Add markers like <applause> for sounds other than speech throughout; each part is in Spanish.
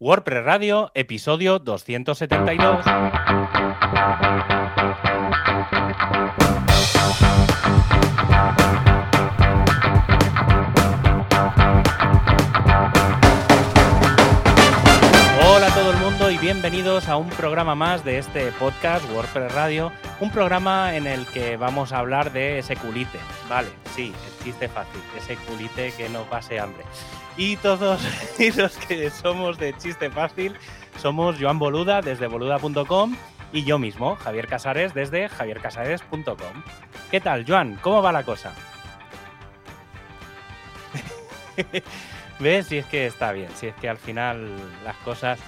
WordPress Radio, episodio 272. Bienvenidos a un programa más de este podcast WordPress Radio, un programa en el que vamos a hablar de ese culite, vale, sí, el chiste fácil, ese culite que no pase hambre. Y todos <laughs> los que somos de chiste fácil somos Joan Boluda desde boluda.com y yo mismo, Javier Casares desde javiercasares.com. ¿Qué tal, Joan? ¿Cómo va la cosa? <laughs> ¿Ves? Si es que está bien, si es que al final las cosas...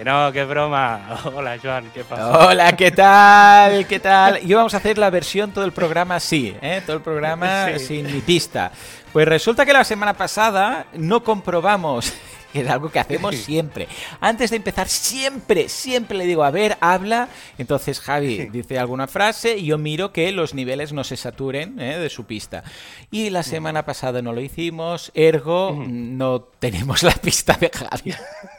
Que no, qué broma. <laughs> Hola, Joan, ¿qué pasa? Hola, ¿qué tal? ¿Qué tal? Y vamos a hacer la versión todo el programa así, ¿eh? Todo el programa <laughs> Sí. sin mi pista. Pues resulta que la semana pasada no comprobamos que <laughs> es algo que hacemos siempre. Antes de empezar, siempre, siempre le digo, a ver, habla. Entonces Javi dice alguna frase y yo miro que los niveles no se saturen ¿eh? de su pista. Y la semana pasada no lo hicimos, ergo no tenemos la pista de Javi.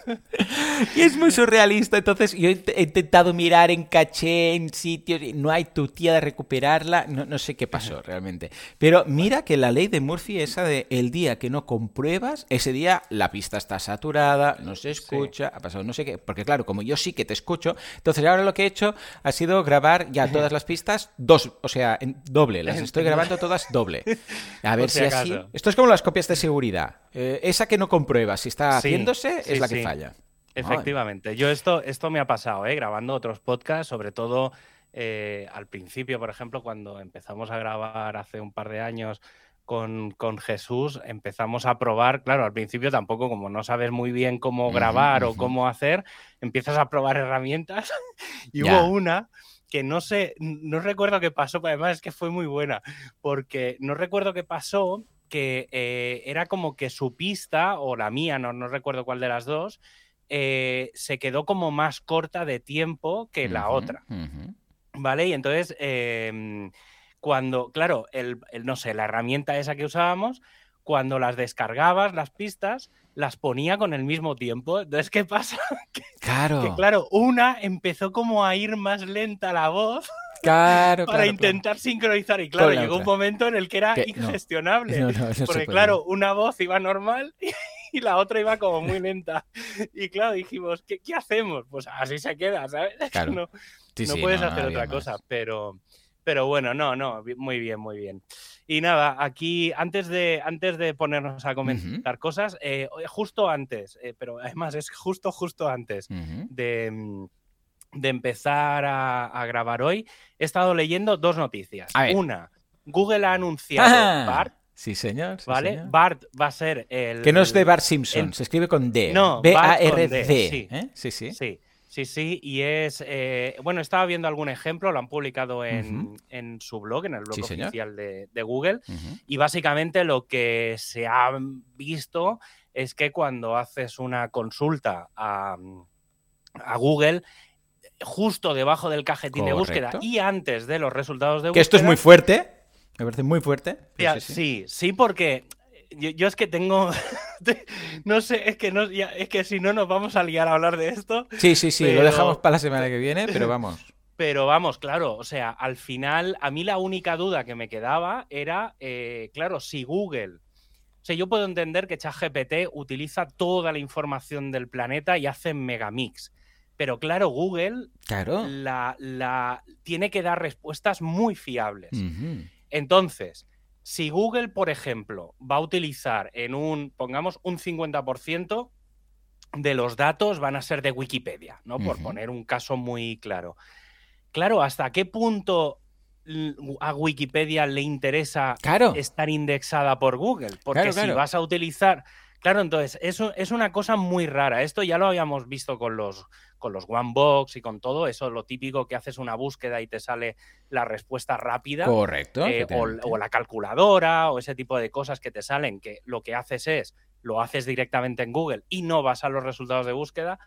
<laughs> y es muy surrealista. Entonces, yo he int- he intentado mirar en caché, en sitios, y no hay tu tía de recuperarla. No, no sé qué pasó realmente. Pero mira que la ley de Murphy, esa de el día que no compruebas, ese día la pista está saturada, no se escucha, ha pasado no sé qué. Porque, claro, como yo sí que te escucho, entonces ahora lo que he hecho ha sido grabar ya todas las pistas dos, o sea, en doble. Las estoy grabando todas doble. <laughs> A ver si si así. acaso. Esto es como las copias de seguridad. Eh, esa que no compruebas si está haciéndose sí, es la que falla. Efectivamente. Yo esto, esto me ha pasado, ¿eh? grabando otros podcasts, sobre todo eh, al principio, por ejemplo, cuando empezamos a grabar hace un par de años con, con Jesús, empezamos a probar, claro, al principio tampoco, como no sabes muy bien cómo grabar o cómo hacer, empiezas a probar herramientas <laughs> y hubo una que no sé, no recuerdo qué pasó, pero además es que fue muy buena, porque no recuerdo qué pasó, que eh, era como que su pista, o la mía, no, no recuerdo cuál de las dos, eh, se quedó como más corta de tiempo que la otra. ¿vale? Y entonces, em, cuando, claro, el, el- no sé, la herramienta esa que usábamos, cuando las descargabas, las pistas, las ponía con el mismo tiempo. Entonces, ¿qué pasa? <laughs> Claro, Que claro, una empezó como a ir más lenta la voz <laughs> claro, para claro, intentar sincronizar. Y claro, llegó un momento en el que era Que ingestionable. claro. <laughs> No, no, no Porque claro, una voz iba normal y la otra iba como muy lenta. Y claro, dijimos, ¿qué, qué hacemos? Pues así se queda, ¿sabes? Es que Claro. No, Sí, no sí, puedes hacer otra más. cosa, pero, pero bueno, no, no, muy bien, muy bien. Y nada, aquí antes de, antes de ponernos a comentar cosas, eh, justo antes, eh, pero además es justo, justo antes de, mm, de empezar a, a grabar hoy, he estado leyendo dos noticias. Una, Google ha anunciado Ah, BART, Sí, señor. sí, ¿vale? señor. BART va a ser el... Que no es de Bart Simpson, el- se escribe con D. No, B-A-R-D. Sí. ¿eh? Sí, sí. Sí, sí, sí, y es, eh, bueno, estaba viendo algún ejemplo, lo han publicado en, en su blog, en el blog Sí, oficial de, de Google, y básicamente lo que se ha visto es que cuando haces una consulta a, a Google, justo debajo del cajetín de búsqueda y antes de los resultados de Que búsqueda... esto es muy fuerte. Me parece muy fuerte. sí, sí, porque yo, yo es que tengo, <laughs> no sé, es que no, ya- es que si no nos vamos a liar a hablar de esto, Sí, sí, sí, lo dejamos para la semana que viene, pero vamos. <laughs> pero vamos, claro, o sea, al final a mí la única duda que me quedaba era, eh, claro, si Google, o sea, yo puedo entender que ChatGPT utiliza toda la información del planeta y hace megamix, pero claro, Google Claro. la, la, tiene que dar respuestas muy fiables. Entonces, si Google, por ejemplo, va a utilizar en un, pongamos, un 50% de los datos van a ser de Wikipedia, ¿no? Por poner un caso muy claro. Claro, ¿hasta qué punto a Wikipedia le interesa Claro. estar indexada por Google? Porque Claro, si vas a utilizar... Claro, entonces, eso es una cosa muy rara. Esto ya lo habíamos visto con los, con los OneBox y con todo. Eso lo típico que haces una búsqueda y te sale la respuesta rápida. Correcto. Eh, o la calculadora o ese tipo de cosas que te salen, que lo que haces es, lo haces directamente en Google y no vas a los resultados de búsqueda.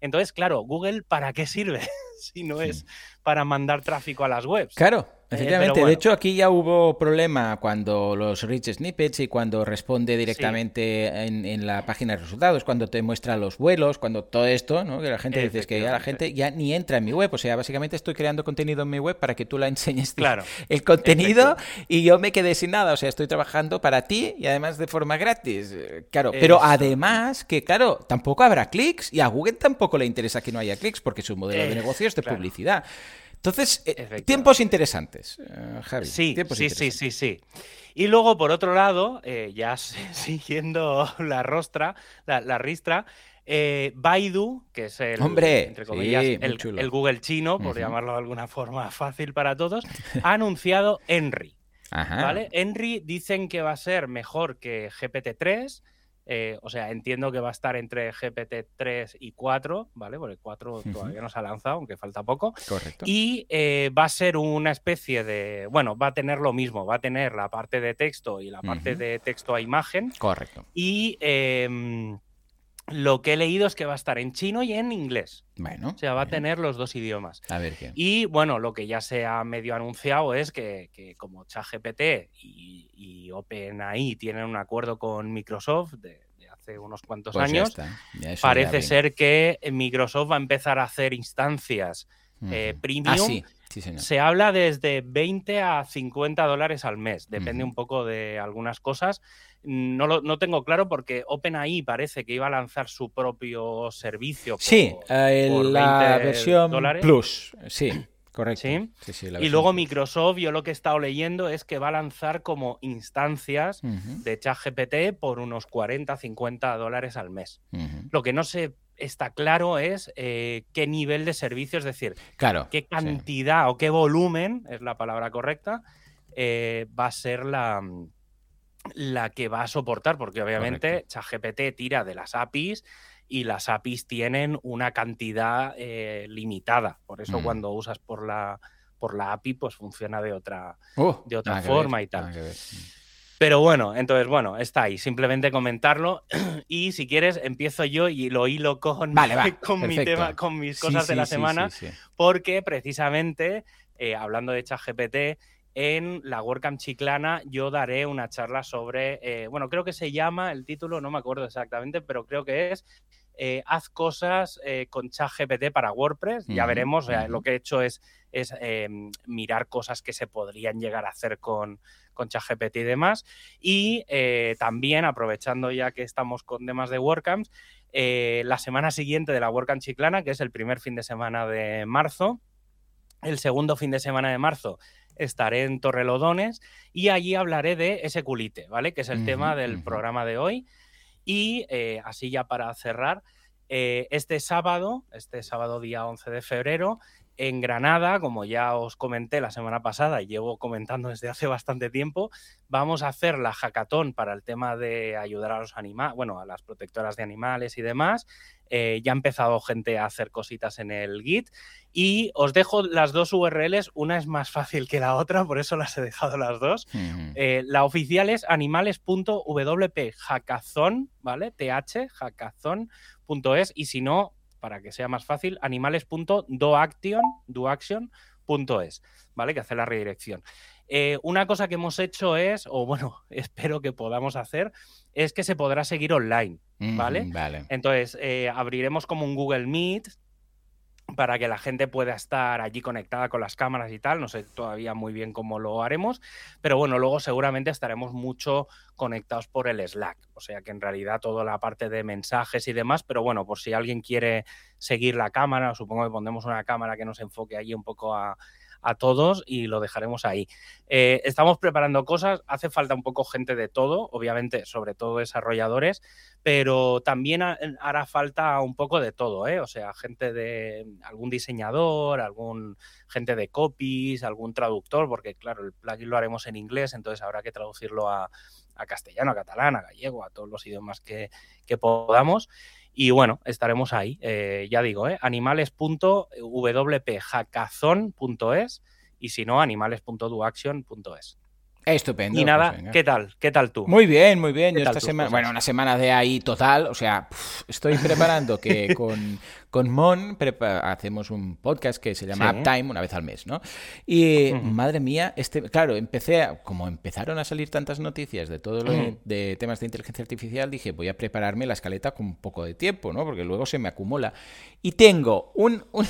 Entonces, claro, Google, ¿para qué sirve? <laughs> si no es para mandar tráfico a las webs. Claro, Efectivamente, de hecho aquí ya hubo problema cuando los rich snippets y cuando responde directamente en, la página de resultados, cuando te muestra los vuelos, cuando todo esto, ¿no? Que la gente dice que ya la gente ya ni entra en mi web, o sea, básicamente estoy creando contenido en mi web para que tú la enseñes <laughs> claro, el contenido y yo me quedé sin nada, o sea, estoy trabajando para ti y además de forma gratis, claro, pero además que claro, tampoco habrá clics y a Google tampoco le interesa que no haya clics porque su modelo de negocio es de publicidad. Entonces, eh, tiempos interesantes, eh, Javi. Sí, sí, sí, sí, sí. Y luego, por otro lado, eh, ya <laughs> siguiendo la rostra, la, ristra, Baidu, que es el, entre comillas, el, Google chino, por llamarlo de alguna forma fácil para todos, ha anunciado Henry. ¿vale? Henry dicen que va a ser mejor que GPT-3 eh, o sea, entiendo que va a estar entre GPT-3 y 4, ¿vale? Porque 4 todavía no se ha lanzado, aunque falta poco. Correcto. Y eh, va a ser una especie de. Bueno, va a tener lo mismo, va a tener la parte de texto y la parte de texto a imagen. Correcto. Y. Em, lo que he leído es que va a estar en chino y en inglés. Bueno. O sea, va a tener los dos idiomas. A ver qué. Y bueno, lo que ya se ha medio anunciado es que, como ChatGPT y, y, OpenAI tienen un acuerdo con Microsoft de, hace unos cuantos pues años, parece ser que Microsoft va a empezar a hacer instancias eh, premium. Ah, sí. Se habla desde 20 a 50 dólares al mes, depende un poco de algunas cosas. No, lo, no tengo claro porque OpenAI parece que iba a lanzar su propio servicio. sí, eh, la versión Plus, sí. Correcto. ¿Sí? y luego Microsoft, yo lo que he estado leyendo es que va a lanzar como instancias de ChatGPT por unos 40, 50 dólares al mes. Lo que no se está claro es eh, qué nivel de servicio, es decir, claro, qué cantidad o qué volumen, es la palabra correcta, eh, va a ser la, la que va a soportar, porque obviamente ChatGPT tira de las APIs y las APIs tienen una cantidad eh, limitada. Por eso mm. cuando usas por la, por la API, pues funciona de otra, uh, de otra forma y tal. Pero bueno, entonces, bueno, está ahí. Simplemente comentarlo. <clears throat> Y si quieres, empiezo yo y lo hilo con, <laughs> con mi tema, con mis cosas de la semana. porque precisamente, eh, hablando de ChatGPT, en la WordCamp Chiclana yo daré una charla sobre, eh, bueno, creo que se llama, el título no me acuerdo exactamente, pero creo que es eh, haz cosas eh, con ChatGPT para WordPress. Ya veremos, lo que he hecho es, es mirar cosas que se podrían llegar a hacer con, con ChatGPT y demás. Y también, aprovechando ya que estamos con temas de WordCamps, la semana siguiente de la WordCamp Chiclana, que es el primer fin de semana de marzo, el segundo fin de semana de marzo estaré en Torrelodones y allí hablaré de SQLite, ¿vale? Que es el tema del programa de hoy. Y eh, así ya para cerrar, eh, este sábado, este sábado día 11 de febrero, en Granada, como ya os comenté la semana pasada y llevo comentando desde hace bastante tiempo, vamos a hacer la hackathon para el tema de ayudar a los animales, bueno, a las protectoras de animales y demás. Eh, ya ha empezado gente a hacer cositas en el Git y os dejo las dos URLs, una es más fácil que la otra, por eso las he dejado las dos. Eh, la oficial es animales.wp hackathon, ¿vale? th hackathon.es y si no, para que sea más fácil, animales.doaction.es, ¿vale? Que hace la redirección. Eh, una cosa que hemos hecho es, o bueno, <laughs> espero que podamos hacer, es que se podrá seguir online, ¿vale? vale. Entonces, eh, abriremos como un Google Meet para que la gente pueda estar allí conectada con las cámaras y tal. No sé todavía muy bien cómo lo haremos, pero bueno, luego seguramente estaremos mucho conectados por el Slack. O sea que en realidad toda la parte de mensajes y demás, pero bueno, por si alguien quiere seguir la cámara, supongo que pondremos una cámara que nos enfoque allí un poco a, a todos y lo dejaremos ahí. Eh, estamos preparando cosas, hace falta un poco gente de todo, obviamente, sobre todo desarrolladores, pero también hará falta un poco de todo, ¿eh? o sea, gente de algún diseñador, algún gente de copies, algún traductor, porque claro, el plugin lo haremos en inglés, entonces habrá que traducirlo a, castellano, a catalán, a gallego, a todos los idiomas que, que podamos. Y bueno, estaremos ahí, eh, ya digo, ¿eh? y si no, animales.duaction.es. Estupendo. Y nada, pues ¿qué tal? ¿Qué tal tú? Muy bien, muy bien. ¿Qué Yo esta semana, bueno, una semana de ahí total, o sea, estoy preparando que <laughs> con, con Mon prepa- hacemos un podcast que se llama Sí. Uptime una vez al mes, ¿no? Y madre mía, este, claro, empecé, a- como empezaron a salir tantas noticias de todo lo de, temas de inteligencia artificial, dije, voy a prepararme la escaleta con un poco de tiempo, ¿no? Porque luego se me acumula. Y tengo un, un,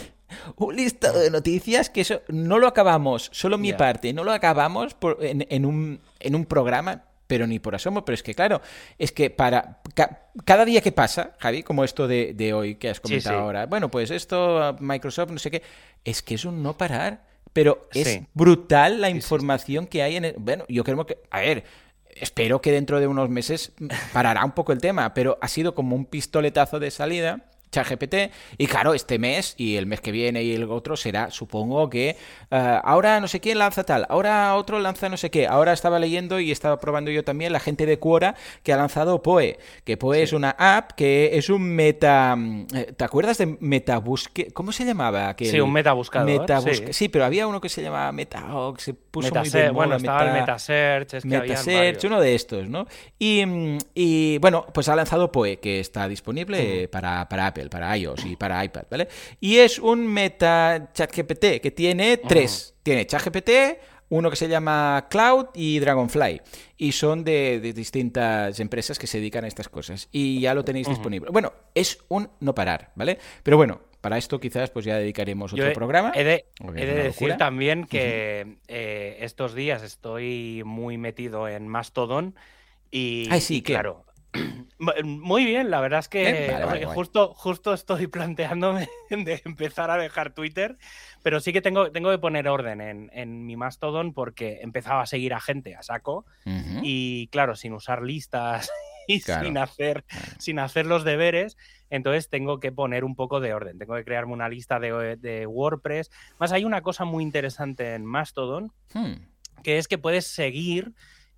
un listado de noticias que eso no lo acabamos, solo mi parte, no lo acabamos por- en, en un, en un programa, pero ni por asomo. Pero es que, claro, es que para ca- cada día que pasa, Javi, como esto de, de hoy que has comentado sí. ahora, bueno, pues esto, Microsoft, no sé qué, es que es un no parar. Pero es Sí. brutal la información que hay en el... Bueno, yo creo que... A ver, espero que dentro de unos meses parará un poco el tema, pero ha sido como un pistoletazo de salida. ChatGPT y claro, este mes y el mes que viene y el otro será, supongo que eh, ahora no sé quién lanza tal, ahora otro lanza no sé qué, ahora estaba leyendo y estaba probando yo también la gente de Quora que ha lanzado Poe, que Poe es una app que es un meta, mm, eh, ¿te acuerdas de Metabusque? ¿Cómo se llamaba? aquel? Sí, un metabuscador, Metabusque- sí. sí. pero había uno que se llamaba Meta, que se puso muy de moda, bueno, estaba el Meta- Metasearch, es que Metasearch, uno de estos, ¿no? Y, mm, y, bueno, pues ha lanzado Poe, que está disponible para, para Apple, para iOS y para iPad, ¿vale? Y es un meta ChatGPT que tiene tres. Tiene ChatGPT, uno que se llama Cloud y Dragonfly. Y son de, de distintas empresas que se dedican a estas cosas. Y ya lo tenéis disponible. Bueno, es un no parar, ¿vale? Pero bueno, para esto quizás pues ya dedicaremos otro Yo he- programa. He de, he decir también que eh, estos días estoy muy metido en Mastodon y, Ay, sí, y claro. <clears throat> Muy bien, la verdad es que vale, vale, justo, justo estoy planteándome <laughs> de empezar a dejar Twitter, pero sí que tengo, tengo que poner orden en, en mi Mastodon porque empezaba a seguir a gente a saco y claro, sin usar listas <laughs> y Claro. sin hacer sin hacer los deberes, entonces tengo que poner un poco de orden, tengo que crearme una lista de, de WordPress. Más hay una cosa muy interesante en Mastodon, Hmm. que es que puedes seguir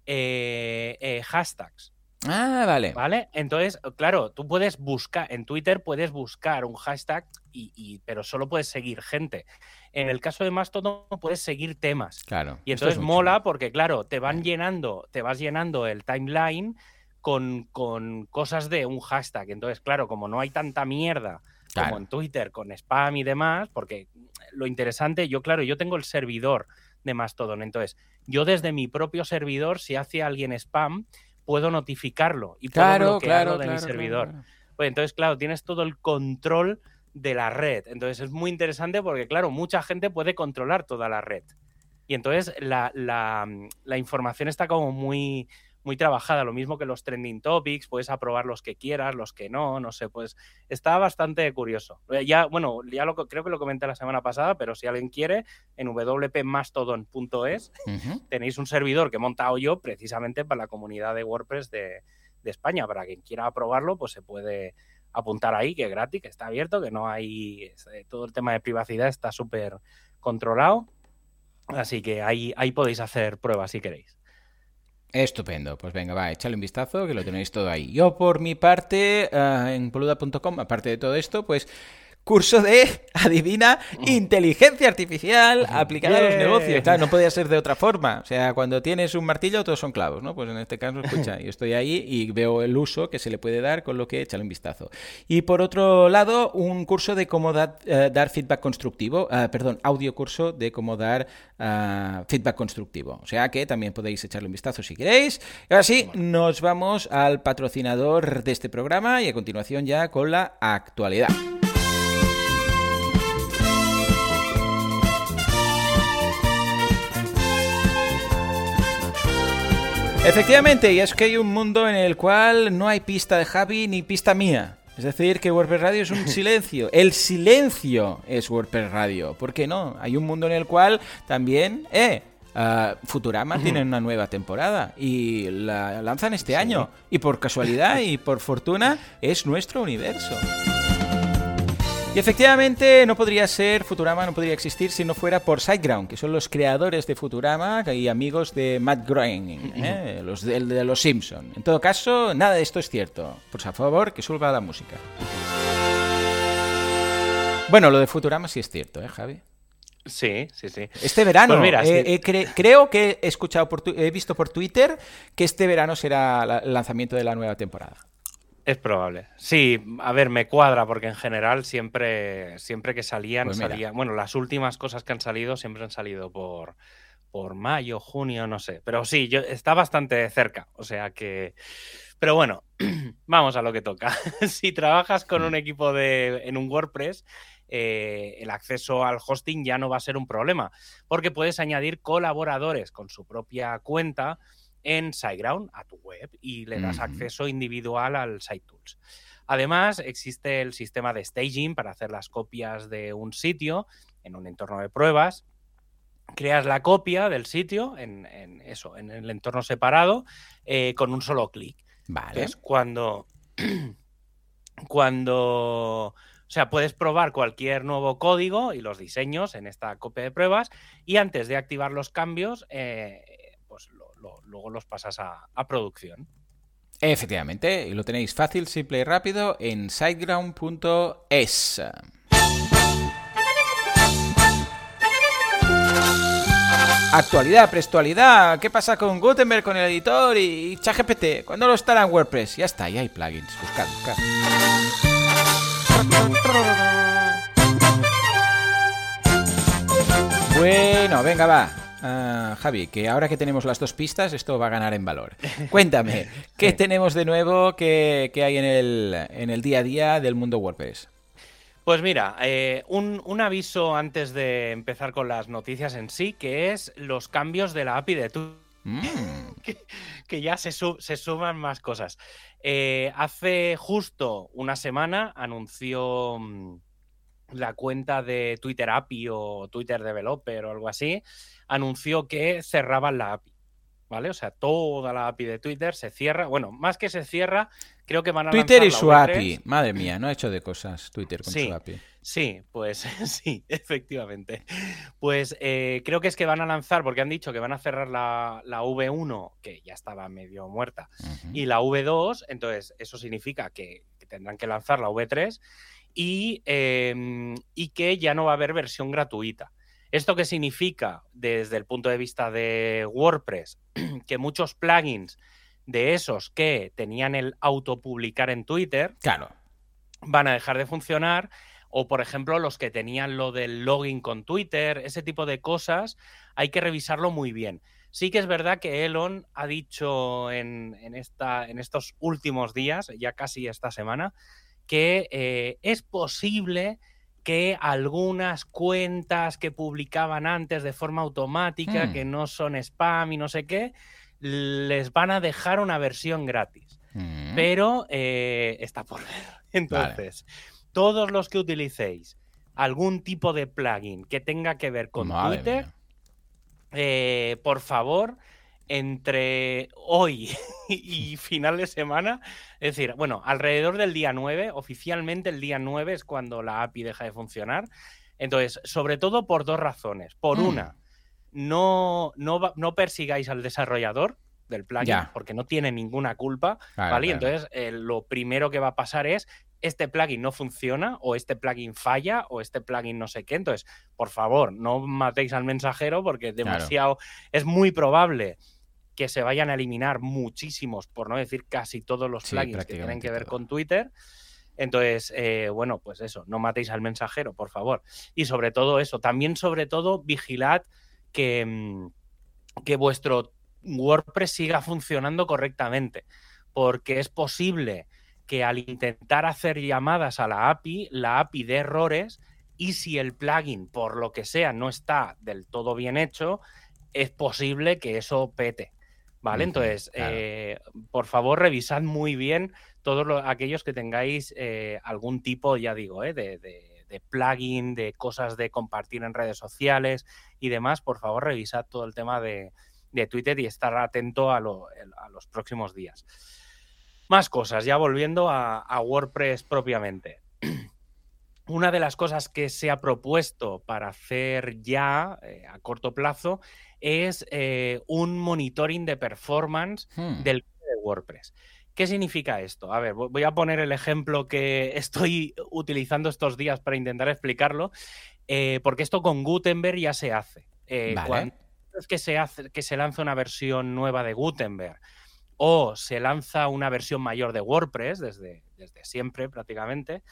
eh, eh, hashtags, Ah, vale. ¿vale? Entonces, claro, tú puedes buscar, en Twitter puedes buscar un hashtag, y, y- pero solo puedes seguir gente. En el caso de Mastodon puedes seguir temas. Claro. Y es entonces muy mola chulo. porque, claro, te van llenando, te vas llenando el timeline con, con cosas de un hashtag. Entonces, claro, como no hay tanta mierda Claro. como en Twitter con spam y demás, porque lo interesante, yo, claro, yo tengo el servidor de Mastodon. Entonces, yo desde mi propio servidor, si hace alguien spam, puedo notificarlo y puedo Claro, bloquearlo claro, de claro, mi servidor. Pues entonces, claro, tienes todo el control de la red. Entonces es muy interesante porque, claro, mucha gente puede controlar toda la red. Y entonces la, la- la información está como muy, muy trabajada. Lo mismo que los trending topics, puedes aprobar los que quieras, los que no, no sé, pues está bastante curioso. Eh, Ya, bueno, ya lo, creo que lo comenté la semana pasada, pero si alguien quiere, en wpmastodon.es Ujú. tenéis un servidor que he montado yo precisamente para la comunidad de WordPress de, de España. Para quien quiera probarlo, pues se puede apuntar ahí, que es gratis, que está abierto, que no hay. eh, Todo el tema de privacidad está súper controlado. Así que ahí, ahí podéis hacer pruebas si queréis. Estupendo, pues venga, va, échale un vistazo que lo tenéis todo ahí. Yo por mi parte, ah, en poluda.com, aparte de todo esto, pues curso de, <laughs> adivina, inteligencia artificial aplicada a los negocios. Claro, no podía ser de otra forma. O sea, cuando tienes un martillo, todos son clavos, ¿no? Pues en este caso, escucha, <laughs> yo estoy ahí y veo el uso que se le puede dar, con lo que échale un vistazo. Y por otro lado, un curso de cómo eh, dar feedback constructivo, ah, perdón, audio curso de cómo dar ah, feedback constructivo. O sea que también podéis echarle un vistazo si queréis. Y ahora sí, nos vamos al patrocinador de este programa y a continuación ya con la actualidad. Efectivamente, y es que hay un mundo en el cual no hay pista de Javi ni pista mía. Es decir, que WordPress Radio es un <laughs> silencio. El silencio es WordPress Radio. ¿Por qué no? Hay un mundo en el cual también, eh, ah, Futurama tiene una nueva temporada y la lanzan este año. Y por casualidad y por fortuna es nuestro universo. Y efectivamente no podría ser Futurama, no podría existir si no fuera por SiteGround, que son los creadores de Futurama y amigos de Matt Groening, ¿eh? los de, los Simpson. En todo caso, nada de esto es cierto. Por favor, que suba la música. Bueno, lo de Futurama sí es cierto, ¿eh, Javi? Sí, sí, sí. Este verano, pues mira, creo que he escuchado por he visto por Twitter que este verano será el lanzamiento de la nueva temporada. Es probable. Sí, a ver, me cuadra porque en general siempre, siempre que salían, pues salían. Bueno, las últimas cosas que han salido siempre han salido por, por mayo, junio, no sé. Pero sí, yo, está bastante cerca. O sea que. Pero bueno, <clears throat> vamos a lo que toca. <laughs> si trabajas con mm. un equipo de, en un WordPress, eh, el acceso al hosting ya no va a ser un problema, porque puedes añadir colaboradores con su propia cuenta en SiteGround a tu web y le das acceso individual al SiteTools. Además, existe el sistema de staging para hacer las copias de un sitio en un entorno de pruebas. Creas la copia del sitio en, eso, en el entorno separado, eh, con un solo clic. Vale. Es cuando, <clears throat> cuando o sea, puedes probar cualquier nuevo código y los diseños en esta copia de pruebas y antes de activar los cambios, eh, luego los pasas a, producción. Efectivamente, y lo tenéis fácil, simple y rápido en siteground.es. Actualidad, prestualidad, ¿qué pasa con Gutenberg, con el editor y ChatGPT? ¿Cuándo lo estará en WordPress? Ya está, ya hay plugins, buscad, buscad. Bueno, venga, va. Ah, Javi, que ahora que tenemos las dos pistas, esto va a ganar en valor. <laughs> Cuéntame, ¿qué tenemos de nuevo que, hay en el, en el, día a día del mundo WordPress? Pues mira, eh, un, aviso antes de empezar con las noticias en sí, que es los cambios de la API de tu. Mm. <laughs> que, ya se, se, suman más cosas. Eh, hace justo una semana anunció mm, la cuenta de Twitter API o Twitter Developer o algo así, anunció que cerraban la API. ¿Vale? O sea, toda la API de Twitter se cierra. Bueno, más que se cierra, creo que van a Twitter y su API. Madre mía, no ha hecho de cosas Twitter con su API. Sí, pues <laughs> sí, efectivamente. Pues eh, creo que es que van a lanzar, porque han dicho que van a cerrar la, V1, que ya estaba medio muerta, y la V2, entonces eso significa que, tendrán que lanzar la V3 y, em, y que ya no va a haber versión gratuita. ¿Esto qué significa desde el punto de vista de WordPress? <clears throat> que muchos plugins de esos que tenían el autopublicar en Twitter claro. van a dejar de funcionar. O, por ejemplo, los que tenían lo del login con Twitter, ese tipo de cosas, hay que revisarlo muy bien. Sí que es verdad que Elon ha dicho en, esta, en estos últimos días, ya casi esta semana, que eh, es posible que algunas cuentas que publicaban antes de forma automática, mm. que no son spam y no sé qué, les van a dejar una versión gratis. Mm. Pero eh, está por ver. <laughs> Entonces, todos los que utilicéis algún tipo de plugin que tenga que ver con Twitter, eh, por favor, entre hoy <laughs> y final de semana, es decir, bueno, alrededor del día 9, oficialmente el día 9 es cuando la API deja de funcionar. Entonces, sobre todo por dos razones. Por mm. una, no, no, no persigáis al desarrollador del plugin porque no tiene ninguna culpa, ¿vale? Entonces, eh, lo primero que va a pasar es este plugin no funciona o este plugin falla o este plugin no sé qué. Entonces, por favor, no matéis al mensajero porque demasiado es muy probable que se vayan a eliminar muchísimos, por no decir casi todos los plugins que tienen que ver con Twitter. Entonces, eh, bueno, pues eso, no matéis al mensajero, por favor. Y sobre todo eso, también sobre todo vigilad que, mm, que vuestro WordPress siga funcionando correctamente, porque es posible que al intentar hacer llamadas a la API, la API dé errores y si el plugin, por lo que sea, no está del todo bien hecho, es posible que eso pete. ¿Vale? Entonces, eh, por favor, revisad muy bien todos aquellos que tengáis eh, algún tipo, ya digo, eh, de, plugin, de cosas de compartir en redes sociales y demás. Por favor, revisad todo el tema de, Twitter y estar atento a, los próximos días. Más cosas, ya volviendo a WordPress propiamente. <clears throat> Una de las cosas que se ha propuesto para hacer ya a corto plazo es eh, un monitoring de performance hmm. del de WordPress. ¿Qué significa esto? A ver, voy a poner el ejemplo que <laughs> estoy utilizando estos días para intentar explicarlo, eh, porque esto con Gutenberg ya se hace. Eh, cuando es que se, hace, que se lanza una versión nueva de Gutenberg o se lanza una versión mayor de WordPress, desde, desde siempre prácticamente,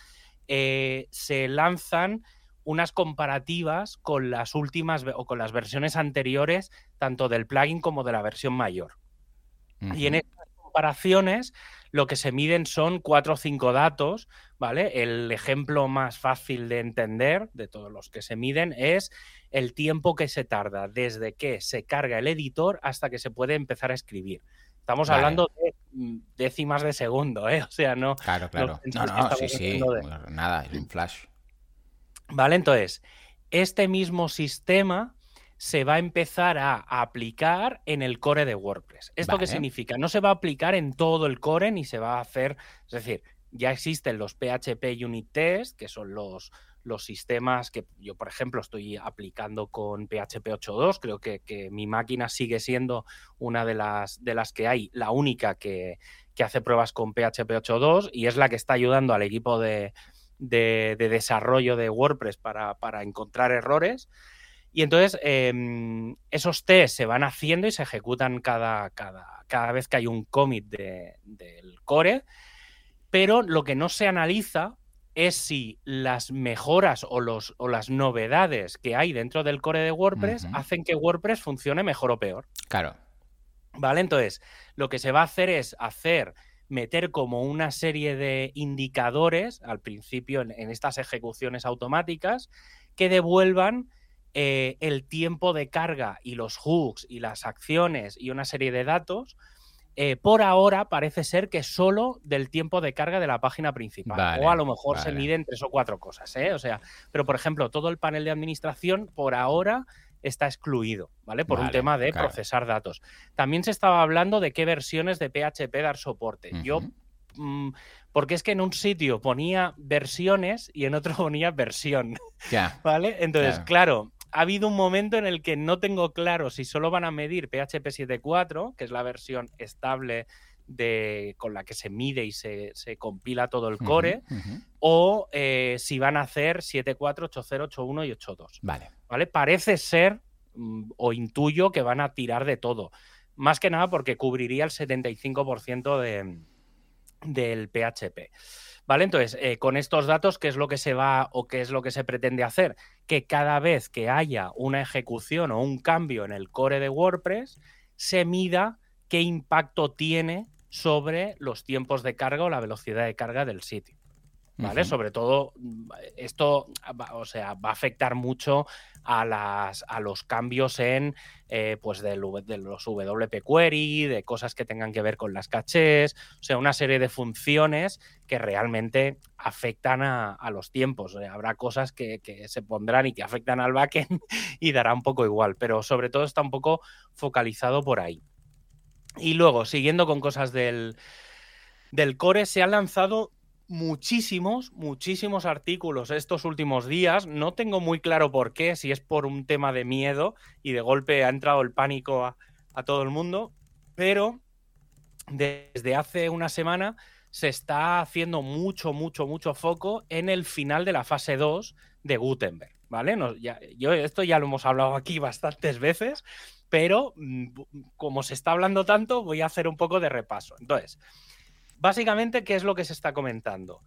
eh, se lanzan unas comparativas con las últimas o con las versiones anteriores, tanto del plugin como de la versión mayor. Y en estas comparaciones lo que se miden son cuatro o cinco datos, ¿vale? El ejemplo más fácil de entender de todos los que se miden es el tiempo que se tarda desde que se carga el editor hasta que se puede empezar a escribir. Estamos hablando de mm, décimas de segundo, ¿eh? O sea, no. Claro, claro. No, no, sí, sí. Nada, es un flash. Vale, entonces, este mismo sistema se va a empezar a aplicar en el core de WordPress. ¿Esto qué significa? No se va a aplicar en todo el core ni se va a hacer, es decir, ya existen los PHP Unit Test, que son los, los sistemas que yo, por ejemplo, estoy aplicando con PHP 8.2. Creo que, mi máquina sigue siendo una de las, de las que hay, la única que, hace pruebas con PHP 8.2 y es la que está ayudando al equipo de, desarrollo de WordPress para, encontrar errores. Y entonces em, esos tests se van haciendo y se ejecutan cada, cada, cada vez que hay un commit del core, pero lo que no se analiza es si las mejoras o, los, o las novedades que hay dentro del core de WordPress hacen que WordPress funcione mejor o peor. Claro. ¿Vale? Entonces, lo que se va a hacer es hacer, meter como una serie de indicadores al principio en, estas ejecuciones automáticas que devuelvan eh, el tiempo de carga y los hooks y las acciones y una serie de datos eh, por ahora parece ser que solo del tiempo de carga de la página principal. o a lo mejor se miden tres o cuatro cosas, ¿eh? O sea, pero por ejemplo, todo el panel de administración por ahora está excluido, ¿vale? Por un tema de procesar datos. También se estaba hablando de qué versiones de PHP dar soporte. Yo mm, porque es que en un sitio ponía versiones y en otro <laughs> ponía versión. ¿Vale? Entonces, claro, ha habido un momento en el que no tengo claro si solo van a medir PHP 7.4, que es la versión estable de, con la que se mide y se, compila todo el core, o eh, si van a hacer 7.4, 8.0, 8.1 y 8.2. Vale. ¿Vale? Parece ser mm, o intuyo que van a tirar de todo. Más que nada porque cubriría el 75% de, del PHP. ¿Vale? Entonces, eh, con estos datos, ¿qué es lo que se va o qué es lo que se pretende hacer? Que cada vez que haya una ejecución o un cambio en el core de WordPress, se mida qué impacto tiene sobre los tiempos de carga o la velocidad de carga del sitio. ¿Vale? Sobre todo, esto o sea, va a afectar mucho a, las, a los cambios en eh, pues de los WP Query, de cosas que tengan que ver con las cachés, o sea, una serie de funciones que realmente afectan a, los tiempos. habrá cosas que, que, se pondrán y que afectan al backend <laughs> y dará un poco igual, pero sobre todo está un poco focalizado por ahí. Y luego, siguiendo con cosas del, del core, se han lanzado muchísimos, muchísimos artículos estos últimos días. No tengo muy claro por qué, si es por un tema de miedo y de golpe ha entrado el pánico a, todo el mundo, pero desde hace una semana se está haciendo mucho, mucho, mucho foco en el final de la fase 2 de Gutenberg. ¿Vale? yo esto ya lo hemos hablado aquí bastantes veces, pero mm, como se está hablando tanto, voy a hacer un poco de repaso. Entonces, Básicamente, ¿qué es lo que se está comentando?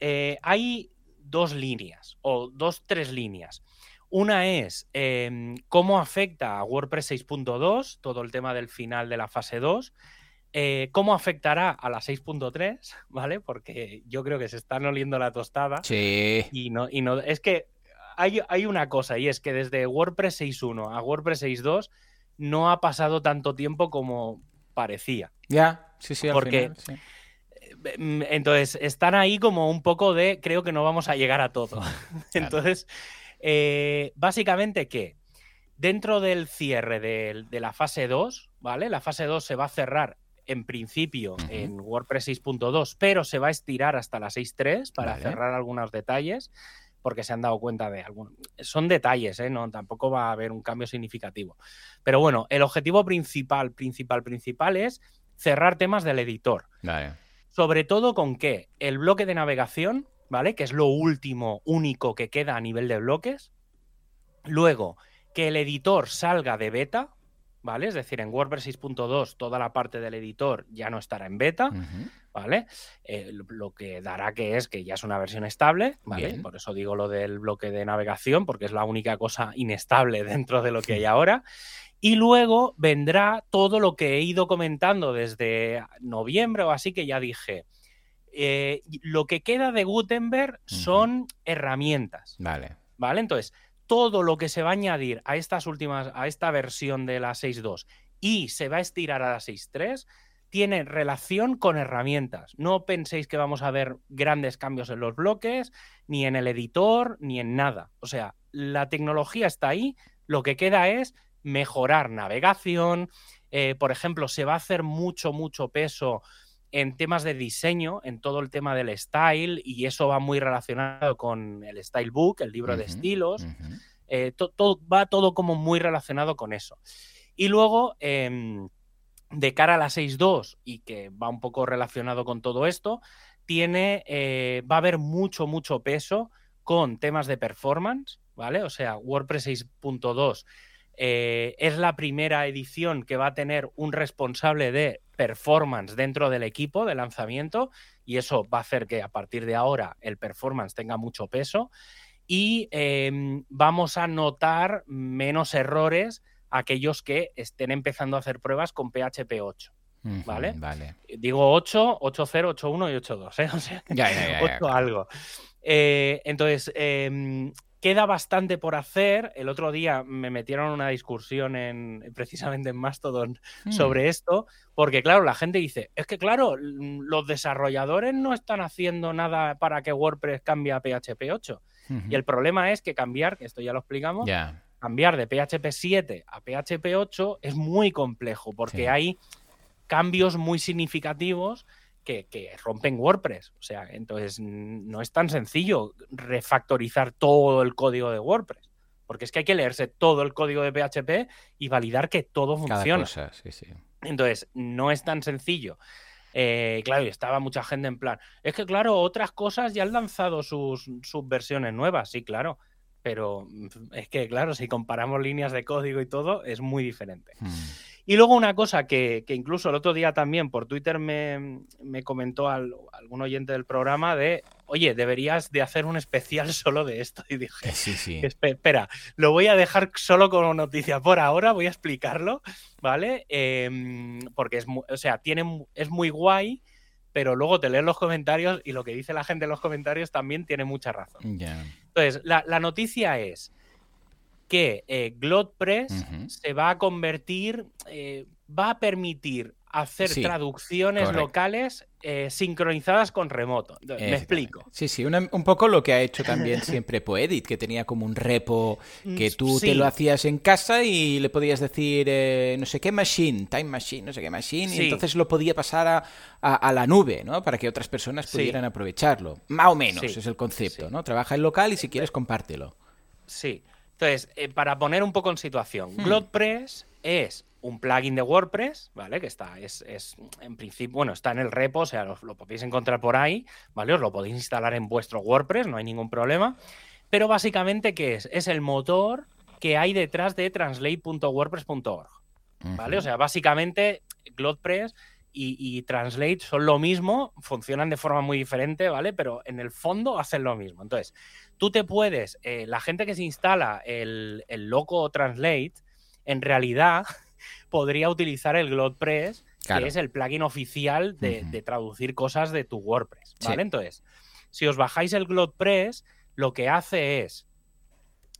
Eh, hay dos líneas o dos, tres líneas. Una es em, cómo afecta a WordPress 6.2, todo el tema del final de la fase 2, eh, cómo afectará a la 6.3, <laughs> ¿vale? Porque yo creo que se están oliendo la tostada. Sí. Y no, y no, es que hay, hay una cosa, y es que desde WordPress 6.1 a WordPress 6.2 no ha pasado tanto tiempo como parecía. Ya, sí, sí, al porque Mm, entonces, están ahí como un poco de, creo que no vamos a llegar a todo. <laughs> Entonces, eh, básicamente que dentro del cierre de, la fase 2, ¿vale? La fase 2 se va a cerrar en principio en WordPress 6.2, pero se va a estirar hasta la 6.3 para cerrar algunos detalles, porque se han dado cuenta de algunos. Son detalles, ¿eh? No, tampoco va a haber un cambio significativo. Pero bueno, el objetivo principal, principal, principal es cerrar temas del editor. Vale. Sobre todo con que el bloque de navegación, ¿vale? Que es lo último, único que queda a nivel de bloques. Luego, que el editor salga de beta, ¿vale? Es decir, en WordPress 6.2 toda la parte del editor ya no estará en beta. ¿vale? Eh, lo- lo que dará que es que ya es una versión estable, ¿vale? Bien. Por eso digo lo del bloque de navegación, porque es la única cosa inestable <laughs> dentro de lo que hay ahora. Y luego vendrá todo lo que he ido comentando desde noviembre o así que ya dije. eh, lo que queda de Gutenberg son herramientas. Vale. ¿Vale? Entonces, todo lo que se va a añadir a estas últimas, a esta versión de la 6.2 y se va a estirar a la 6.3, tiene relación con herramientas. No penséis que vamos a ver grandes cambios en los bloques, ni en el editor, ni en nada. O sea, la tecnología está ahí, lo que queda es mejorar navegación. eh, por ejemplo, se va a hacer mucho, mucho peso en temas de diseño, en todo el tema del style, y eso va muy relacionado con el Style Book, el libro de estilos. eh, to- va todo como muy relacionado con eso. Y luego, em, de cara a la 6.2, y que va un poco relacionado con todo esto, tiene, eh, va a haber mucho, mucho peso con temas de performance, ¿vale? O sea, WordPress 6.2 eh, es la primera edición que va a tener un responsable de performance dentro del equipo de lanzamiento y eso va a hacer que a partir de ahora el performance tenga mucho peso y eh, vamos a notar menos errores aquellos que estén empezando a hacer pruebas con PHP 8. Ujú, Vale. Vale. Digo 8, 8.0, 8.1 y 8.2, ¿eh? <laughs> O sea, Ya, ya, ya, ya, 8 algo. Eh, entonces, eh, queda bastante por hacer. El otro día me metieron en una discusión en, precisamente en Mastodon Mm. sobre esto, porque claro, la gente dice, es que claro, l- los desarrolladores no están haciendo nada para que WordPress cambie a PHP 8. Ujú. Y el problema es que cambiar, que esto ya lo explicamos, cambiar de PHP 7 a PHP 8 es muy complejo porque Sí. hay cambios muy significativos que, que rompen WordPress. O sea, entonces no es tan sencillo refactorizar todo el código de WordPress. Porque es que hay que leerse todo el código de PHP y validar que todo Cada funciona. cosa, sí, sí. Entonces, no es tan sencillo. Eh, claro, y estaba mucha gente en plan, es que claro, otras cosas ya han lanzado sus, sus versiones nuevas, sí, claro, pero mm, es que claro, si comparamos líneas de código y todo, es muy diferente. Mm. Y luego una cosa que, que incluso el otro día también por Twitter me, me comentó al- algún oyente del programa de, oye, deberías de hacer un especial <laughs> solo de esto. Y dije, Que Sí, sí. Espe- Espera, lo voy a dejar solo como noticia por ahora, voy a explicarlo, ¿vale? Em, porque es, mu- o sea, tiene, es muy guay, pero luego te lees los comentarios y lo que dice la gente en los comentarios también tiene mucha razón. Entonces, la, la noticia es que eh, GlotPress se va a convertir, eh, va a permitir hacer Sí, traducciones correcto. locales eh, sincronizadas con remoto. Me explico. Sí, sí, una- un poco lo que ha hecho también siempre Poedit, que tenía como un repo que Mm, tú sí. te lo hacías en casa y le podías decir eh, no sé qué machine, time machine, no sé qué machine, y entonces lo podía pasar a, a- a la nube, ¿no? Para que otras personas pudieran aprovecharlo. Más o menos, es el concepto. ¿no? Trabaja en local y si quieres compártelo. Sí. Entonces, eh, para poner un poco en situación, Hmm. GlotPress es un plugin de WordPress, ¿vale? Que está, es, es, en principio, bueno, está en el repo, o sea, lo, lo podéis encontrar por ahí, ¿vale? Os lo podéis instalar en vuestro WordPress, no hay ningún problema. Pero básicamente, ¿qué es? Es el motor que hay detrás de translate.wordpress.org. ¿vale? O sea, básicamente GlotPress y, y Translate son lo mismo, funcionan de forma muy diferente, ¿vale? Pero en el fondo hacen lo mismo. Entonces, tú te puedes, eh, la gente que se instala el, el loco Translate, en realidad <laughs> podría utilizar el GlotPress, Claro. que es el plugin oficial de, de traducir cosas de tu WordPress, Sí. ¿vale? Entonces, si os bajáis el GlotPress, lo que hace es,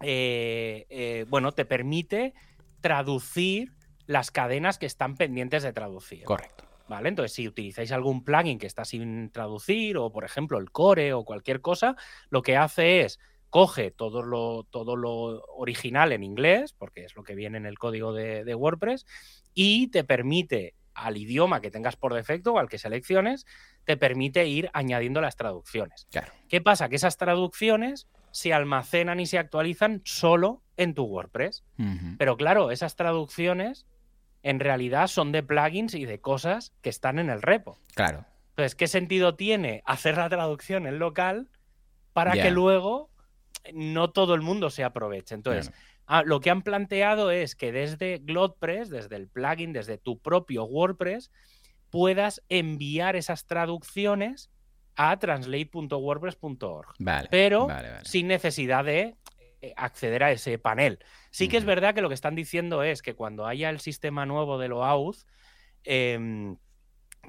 eh, eh, bueno, te permite traducir las cadenas que están pendientes de traducir. Correcto. ¿Vale? Entonces, si utilizáis algún plugin que está sin traducir, o por ejemplo el core o cualquier cosa, lo que hace es coge todo lo, todo lo original en inglés, porque es lo que viene en el código de, de WordPress, y te permite al idioma que tengas por defecto o al que selecciones, te permite ir añadiendo las traducciones. Claro. ¿Qué pasa? Que esas traducciones se almacenan y se actualizan solo en tu WordPress. Pero claro, esas traducciones en realidad son de plugins y de cosas que están en el repo. Claro. Entonces, ¿qué sentido tiene hacer la traducción en local para que luego no todo el mundo se aproveche? Entonces, ah, lo que han planteado es que desde GlodePress, desde el plugin, desde tu propio WordPress, puedas enviar esas traducciones a translate.wordpress.org. Vale, pero sin necesidad de acceder a ese panel. Sí que es verdad que lo que están diciendo es que cuando haya el sistema nuevo de OAuth, em,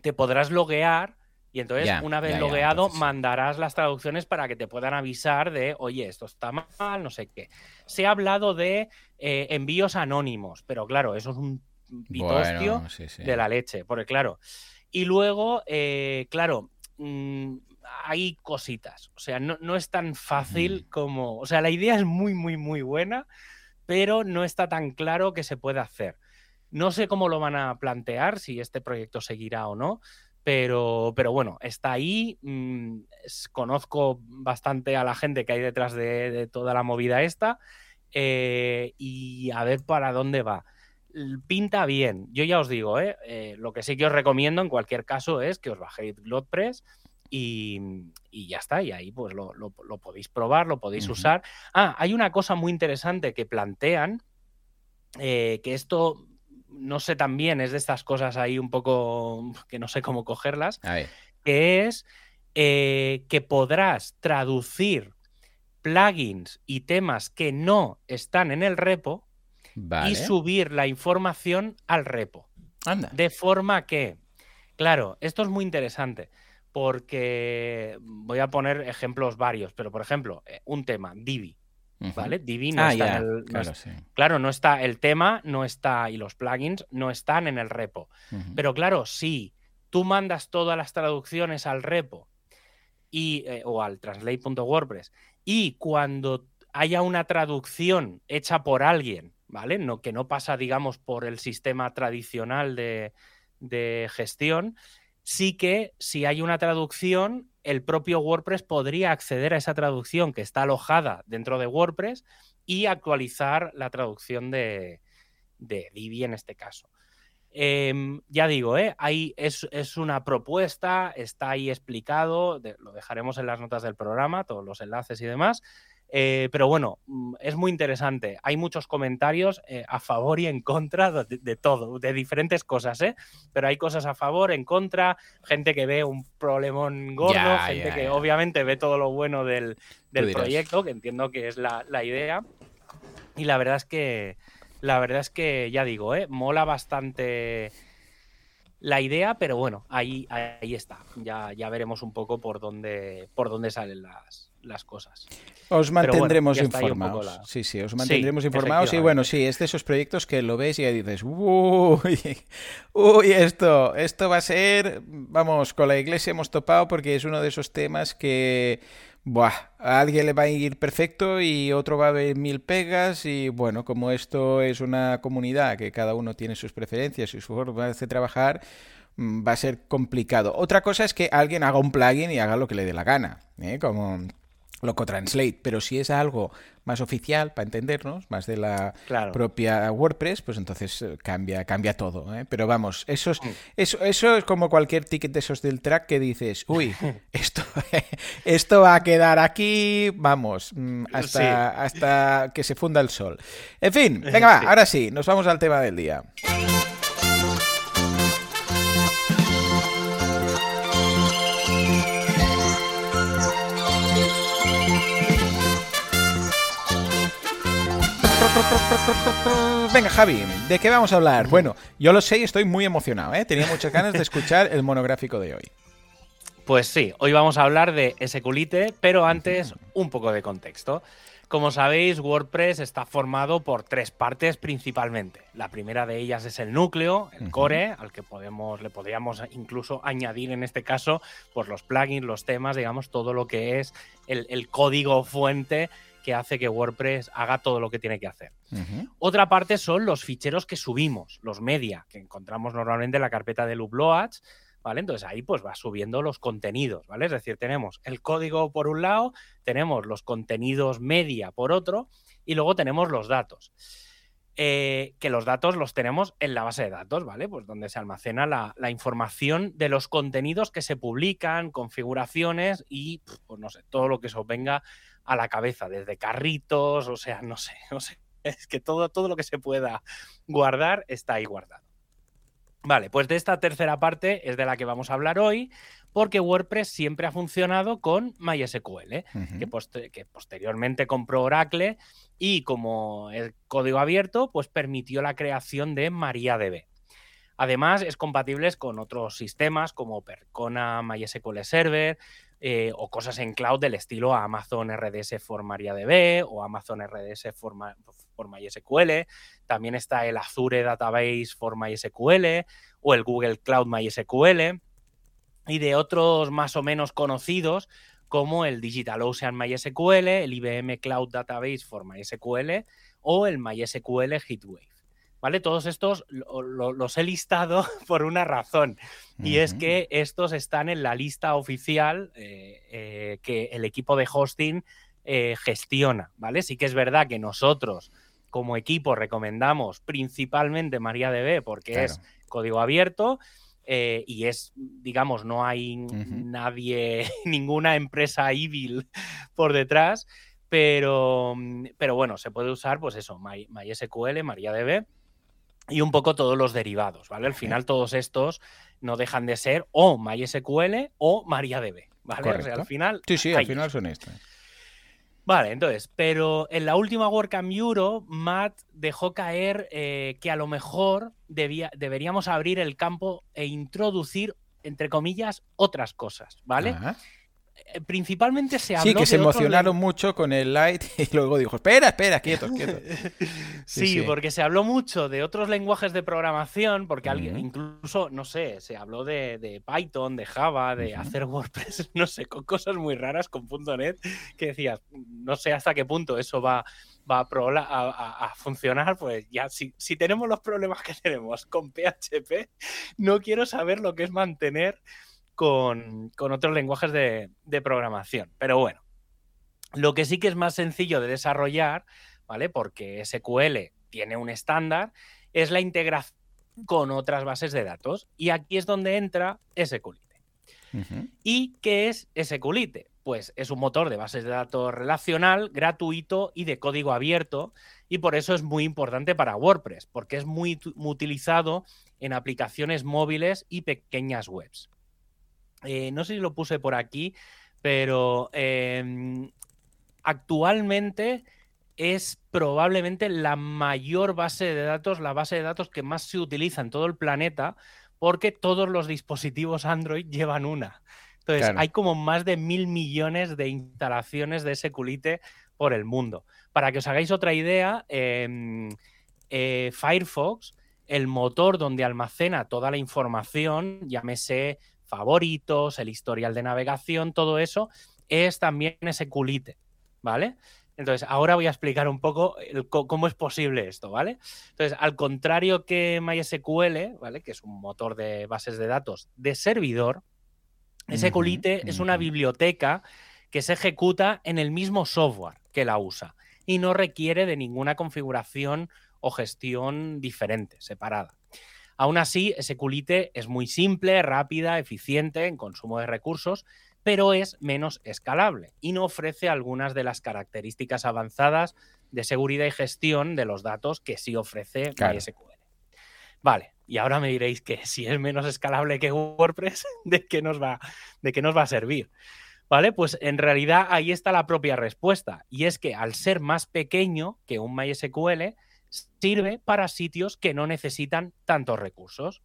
te podrás loguear y entonces una vez logueado mandarás las traducciones para que te puedan avisar de, oye, esto está mal, no sé qué. Se ha hablado de eh, envíos anónimos, pero claro, eso es un pitostio de la leche, porque claro. Y luego, eh, claro, mm, hay cositas. O sea, no, es tan fácil como. O sea, la idea es muy, muy, muy buena, pero no está tan claro que se puede hacer. No sé cómo lo van a plantear, si este proyecto seguirá o no, pero, pero bueno, está ahí. Mm, conozco bastante a la gente que hay detrás de, toda la movida esta eh, y a ver para dónde va. Pinta bien. Yo ya os digo, ¿eh? Eh, lo que sí que os recomiendo en cualquier caso es que os bajéis GlodePress y, ya está, y ahí pues lo, podéis probar, lo podéis usar. Ah, hay una cosa muy interesante que plantean, eh, que esto no sé también, es de estas cosas ahí un poco <laughs> que no sé cómo cogerlas, que es eh, que podrás traducir plugins y temas que no están en el repo y subir la información al repo. Anda. De forma que, claro, esto es muy interesante porque voy a poner ejemplos varios, pero por ejemplo, eh, un tema, Divi. ¿Vale? Divi no ah, está en el. claro, claro, no está. El tema no está y los plugins no están en el repo. Pero claro, si tú mandas todas las traducciones al repo y, eh, o al translate.wordpress y cuando haya una traducción hecha por alguien, ¿vale? No, que no pasa, digamos, por el sistema tradicional de, de gestión, sí que si hay una traducción, el propio WordPress podría acceder a esa traducción que está alojada dentro de WordPress y actualizar la traducción de, de Divi en este caso. Em, ya digo, ¿eh? es, es, una propuesta, está ahí explicado, lo dejaremos en las notas del programa, todos los enlaces y demás. Eh, pero bueno, mm, es muy interesante. Hay muchos comentarios eh, a favor y en contra de, todo, de diferentes cosas, ¿eh? Pero hay cosas a favor, en contra, gente que ve un problemón gordo, gente que obviamente ve todo lo bueno del, proyecto, que entiendo que es la, idea. Y la verdad es que, la verdad es que, ya digo, ¿eh? mola bastante la idea, pero bueno, ahí, ahí está. Ya, ya veremos un poco por dónde, por dónde salen las, las cosas. Os mantendremos informados. Sí, sí, os mantendremos informados. Y bueno, sí, es de esos proyectos que lo ves y dices, uy, uy, esto, esto va a ser, vamos, con la iglesia hemos topado porque es uno de esos temas que, buah, a alguien le va a ir perfecto y otro va a ver mil pegas y bueno, como esto es una comunidad que cada uno tiene sus preferencias y su forma de trabajar, mm, va a ser complicado. Otra cosa es que alguien haga un plugin y haga lo que le dé la gana, ¿eh? como Loco Translate, pero si es algo más oficial, para entendernos, más de la propia WordPress, pues entonces eh, cambia, cambia todo. ¿eh? Pero vamos, eso es, mm. eso, eso es como cualquier ticket de esos del track que dices, uy, <laughs> esto, <laughs> esto va a quedar aquí, vamos, mm, hasta, hasta que se funda el sol. En fin, <laughs> venga, va, ahora sí, nos vamos al tema del día. Venga, Javi, ¿de qué vamos a hablar? Bueno, yo lo sé y estoy muy emocionado, ¿eh? Tenía muchas ganas de escuchar el monográfico de hoy. Pues sí, hoy vamos a hablar de SQLite, pero antes un poco de contexto. Como sabéis, WordPress está formado por tres partes principalmente. La primera de ellas es el núcleo, el core, al que podemos, le podríamos incluso añadir en este caso pues los plugins, los temas, digamos, todo lo que es el código fuente que hace que WordPress haga todo lo que tiene que hacer. Otra parte son los ficheros que subimos, los media, que encontramos normalmente en la carpeta de Looploads, ¿vale? Entonces ahí pues va subiendo los contenidos, ¿vale? Es decir, tenemos el código por un lado, tenemos los contenidos media por otro y luego tenemos los datos. Eh, que los datos los tenemos en la base de datos, ¿vale? Pues donde se almacena la, información de los contenidos que se publican, configuraciones y, pues no sé, todo lo que os venga a la cabeza, desde carritos, o sea, no sé, <laughs> no sé. Es que todo, todo lo que se pueda guardar está ahí guardado. Vale, pues de esta tercera parte es de la que vamos a hablar hoy, porque WordPress siempre ha funcionado con MySQL, que, que, posteriormente compró Oracle y como el código abierto, pues permitió la creación de MariaDB. Además, es compatible con otros sistemas como Percona, MySQL Server eh, o cosas en cloud del estilo Amazon RDS for MariaDB o Amazon RDS for, for MySQL. También está el Azure Database for MySQL o el Google Cloud MySQL y de otros más o menos conocidos como el DigitalOcean MySQL, el IBM Cloud Database for MySQL o el MySQL Heatwave. ¿Vale? Todos estos los he listado <laughs> por una razón. Y es que estos están en la lista oficial eh, eh, que el equipo de hosting eh, gestiona. ¿Vale? Sí que es verdad que nosotros, como equipo, recomendamos principalmente MariaDB porque es código abierto eh, y es, digamos, no hay nadie, <laughs> ninguna empresa evil por detrás, pero, mm, pero bueno, se puede usar, pues eso, My, MySQL, MariaDB y un poco todos los derivados, ¿vale? Al final todos estos no dejan de ser o MySQL o MariaDB, ¿vale? O sea, al final... Sí, sí, al final son estos. Vale, entonces, pero en la última WordCamp Euro, Matt dejó caer eh, que a lo mejor debía, deberíamos abrir el campo e introducir, entre comillas, otras cosas, ¿vale? Principalmente se habló Sí, que se emocionaron mucho con el Light <laughs> y luego dijo, espera, espera, quietos, <laughs> quietos. Sí, porque se habló mucho de otros lenguajes de programación, porque alguien, incluso, no sé, se habló de, Python, de Java, de hacer WordPress, <laughs> no sé, con cosas muy raras con .NET, que decías, no sé hasta qué punto eso va, va a, a, funcionar, pues ya, si, si tenemos los problemas que tenemos con PHP, no quiero saber lo que es mantener con, otros lenguajes de, programación. Pero bueno, lo que sí que es más sencillo de desarrollar, ¿vale? Porque SQL tiene un estándar, es la integración con otras bases de datos. Y aquí es donde entra SQLite. ¿Y qué es SQLite? Pues es un motor de bases de datos relacional, gratuito y de código abierto. Y por eso es muy importante para WordPress, porque es muy utilizado en aplicaciones móviles y pequeñas webs. Eh, no sé si lo puse por aquí, pero em, actualmente es probablemente la mayor base de datos, la base de datos que más se utiliza en todo el planeta, porque todos los dispositivos Android <laughs> llevan una. Entonces, hay como más de mil millones de instalaciones de SQLite por el mundo. Para que os hagáis otra idea, em, eh, Firefox, el motor donde almacena toda la información, llámese favoritos, el historial de navegación, todo eso es también ese culite, ¿vale? Entonces, ahora voy a explicar un poco cómo es posible esto, ¿vale? Entonces, al contrario que MySQL, ¿vale? Que es un motor de bases de datos de servidor, SQLite es una biblioteca que se ejecuta en el mismo software que la usa y no requiere de ninguna configuración o gestión diferente, separada. Aún así, SQLite es muy simple, rápida, eficiente en consumo de recursos, pero es menos escalable y no ofrece algunas de las características avanzadas de seguridad y gestión de los datos que sí ofrece MySQL. Vale, y ahora me diréis que si es menos escalable que WordPress, <laughs> ¿de qué nos va, de qué nos va a servir? ¿Vale? Pues en realidad ahí está la propia respuesta. Y es que al ser más pequeño que un MySQL, sirve para sitios que no necesitan tantos recursos.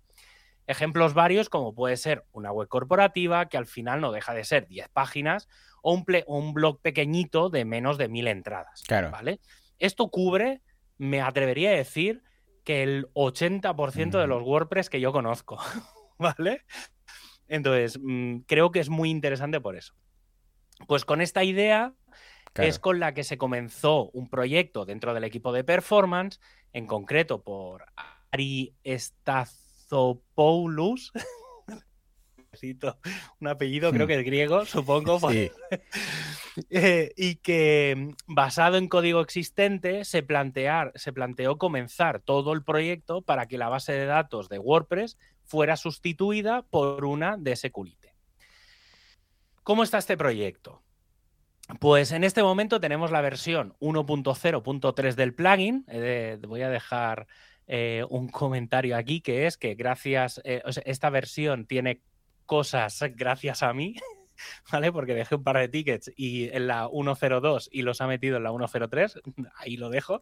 Ejemplos varios como puede ser una web corporativa que al final no deja de ser 10 páginas o un, un blog pequeñito de menos de 1000 entradas. Claro. ¿vale? Esto cubre, me atrevería a decir, que el 80% de los WordPress que yo conozco. <laughs> ¿Vale? Entonces, mm, creo que es muy interesante por eso. Pues con esta idea es con la que se comenzó un proyecto dentro del equipo de performance, en concreto por Ari Stazopoulos. <laughs> un apellido, creo Hmm. que es griego, supongo. <laughs> Sí. <laughs> Eh, y que mm, basado en código existente se, plantear, se planteó comenzar todo el proyecto para que la base de datos de WordPress fuera sustituida por una de SQLite. ¿Cómo está este proyecto? Pues en este momento tenemos la versión 1.0.3 del plugin. Voy a dejar eh, un comentario aquí que es que gracias, eh, esta versión tiene cosas gracias a mí, <laughs> <laughs> ¿vale? Porque dejé un par de tickets y en la 102 y los ha metido en la 103, <laughs> ahí lo dejo,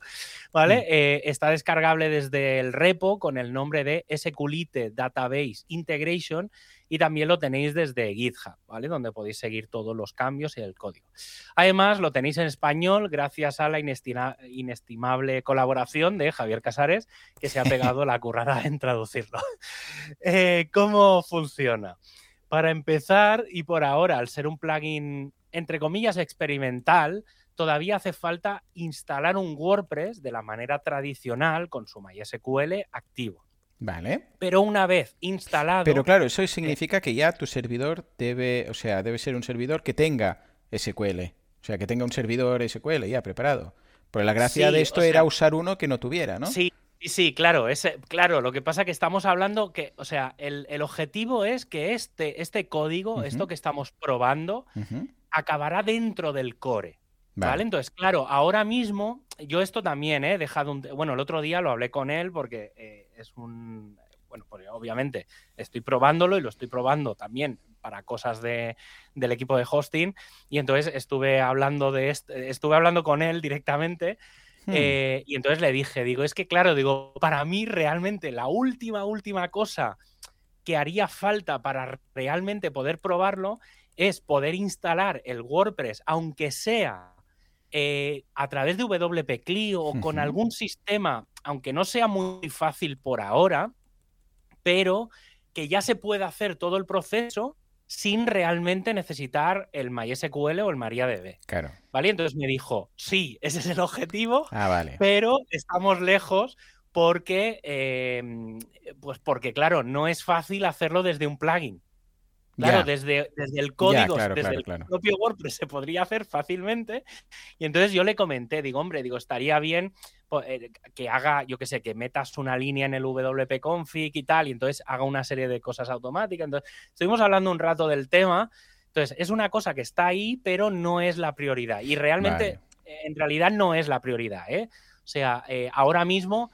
¿vale? Mm. Eh, está descargable desde el repo con el nombre de SQLite Database Integration y también lo tenéis desde GitHub, ¿vale? Donde podéis seguir todos los cambios y el código. Además, lo tenéis en español gracias a la inestima- inestimable colaboración de Javier Casares, que se ha <laughs> pegado la currada en traducirlo. Eh, ¿Cómo funciona? Para empezar, y por ahora, al ser un plugin, entre comillas, experimental, todavía hace falta instalar un WordPress de la manera tradicional con su MySQL activo. Vale. Pero una vez instalado... Pero claro, eso significa que ya tu servidor debe, o sea, debe ser un servidor que tenga SQL. O sea, que tenga un servidor SQL ya preparado. Porque la gracia Sí, de esto o sea- era usar uno que no tuviera, ¿no? Sí, sí, sí, claro, ese, claro. Lo que pasa es que estamos hablando que, o sea, el, el objetivo es que este, este código, esto que estamos probando, acabará dentro del core. ¿Vale? Vale. Entonces, claro, ahora mismo, yo esto también he dejado un. Bueno, el otro día lo hablé con él porque eh, es un. Bueno, pues obviamente estoy probándolo y lo estoy probando también para cosas de, del equipo de hosting. Y entonces estuve hablando de esto, estuve hablando con él directamente. Hmm. eh, y entonces le dije, digo, es que claro, digo, para mí realmente la última, última cosa que haría falta para realmente poder probarlo es poder instalar el WordPress, aunque sea eh, a través de WP Clio o con algún sistema, aunque no sea muy fácil por ahora, pero que ya se pueda hacer todo el proceso sin realmente necesitar el MySQL o el MariaDB. Claro. ¿Vale? Entonces me dijo, sí, ese es el objetivo, Ah, vale. pero estamos lejos porque, eh, pues porque, claro, no es fácil hacerlo desde un plugin. Claro, desde, desde el código, claro, desde claro, el claro. propio WordPress se podría hacer fácilmente. Y entonces yo le comenté, digo, hombre, digo, estaría bien eh, que haga, yo qué sé, que metas una línea en el WP config y tal, y entonces haga una serie de cosas automáticas. Entonces, estuvimos hablando un rato del tema. Entonces, es una cosa que está ahí, pero no es la prioridad. Y realmente, eh, en realidad, no es la prioridad. ¿eh? O sea, eh, ahora mismo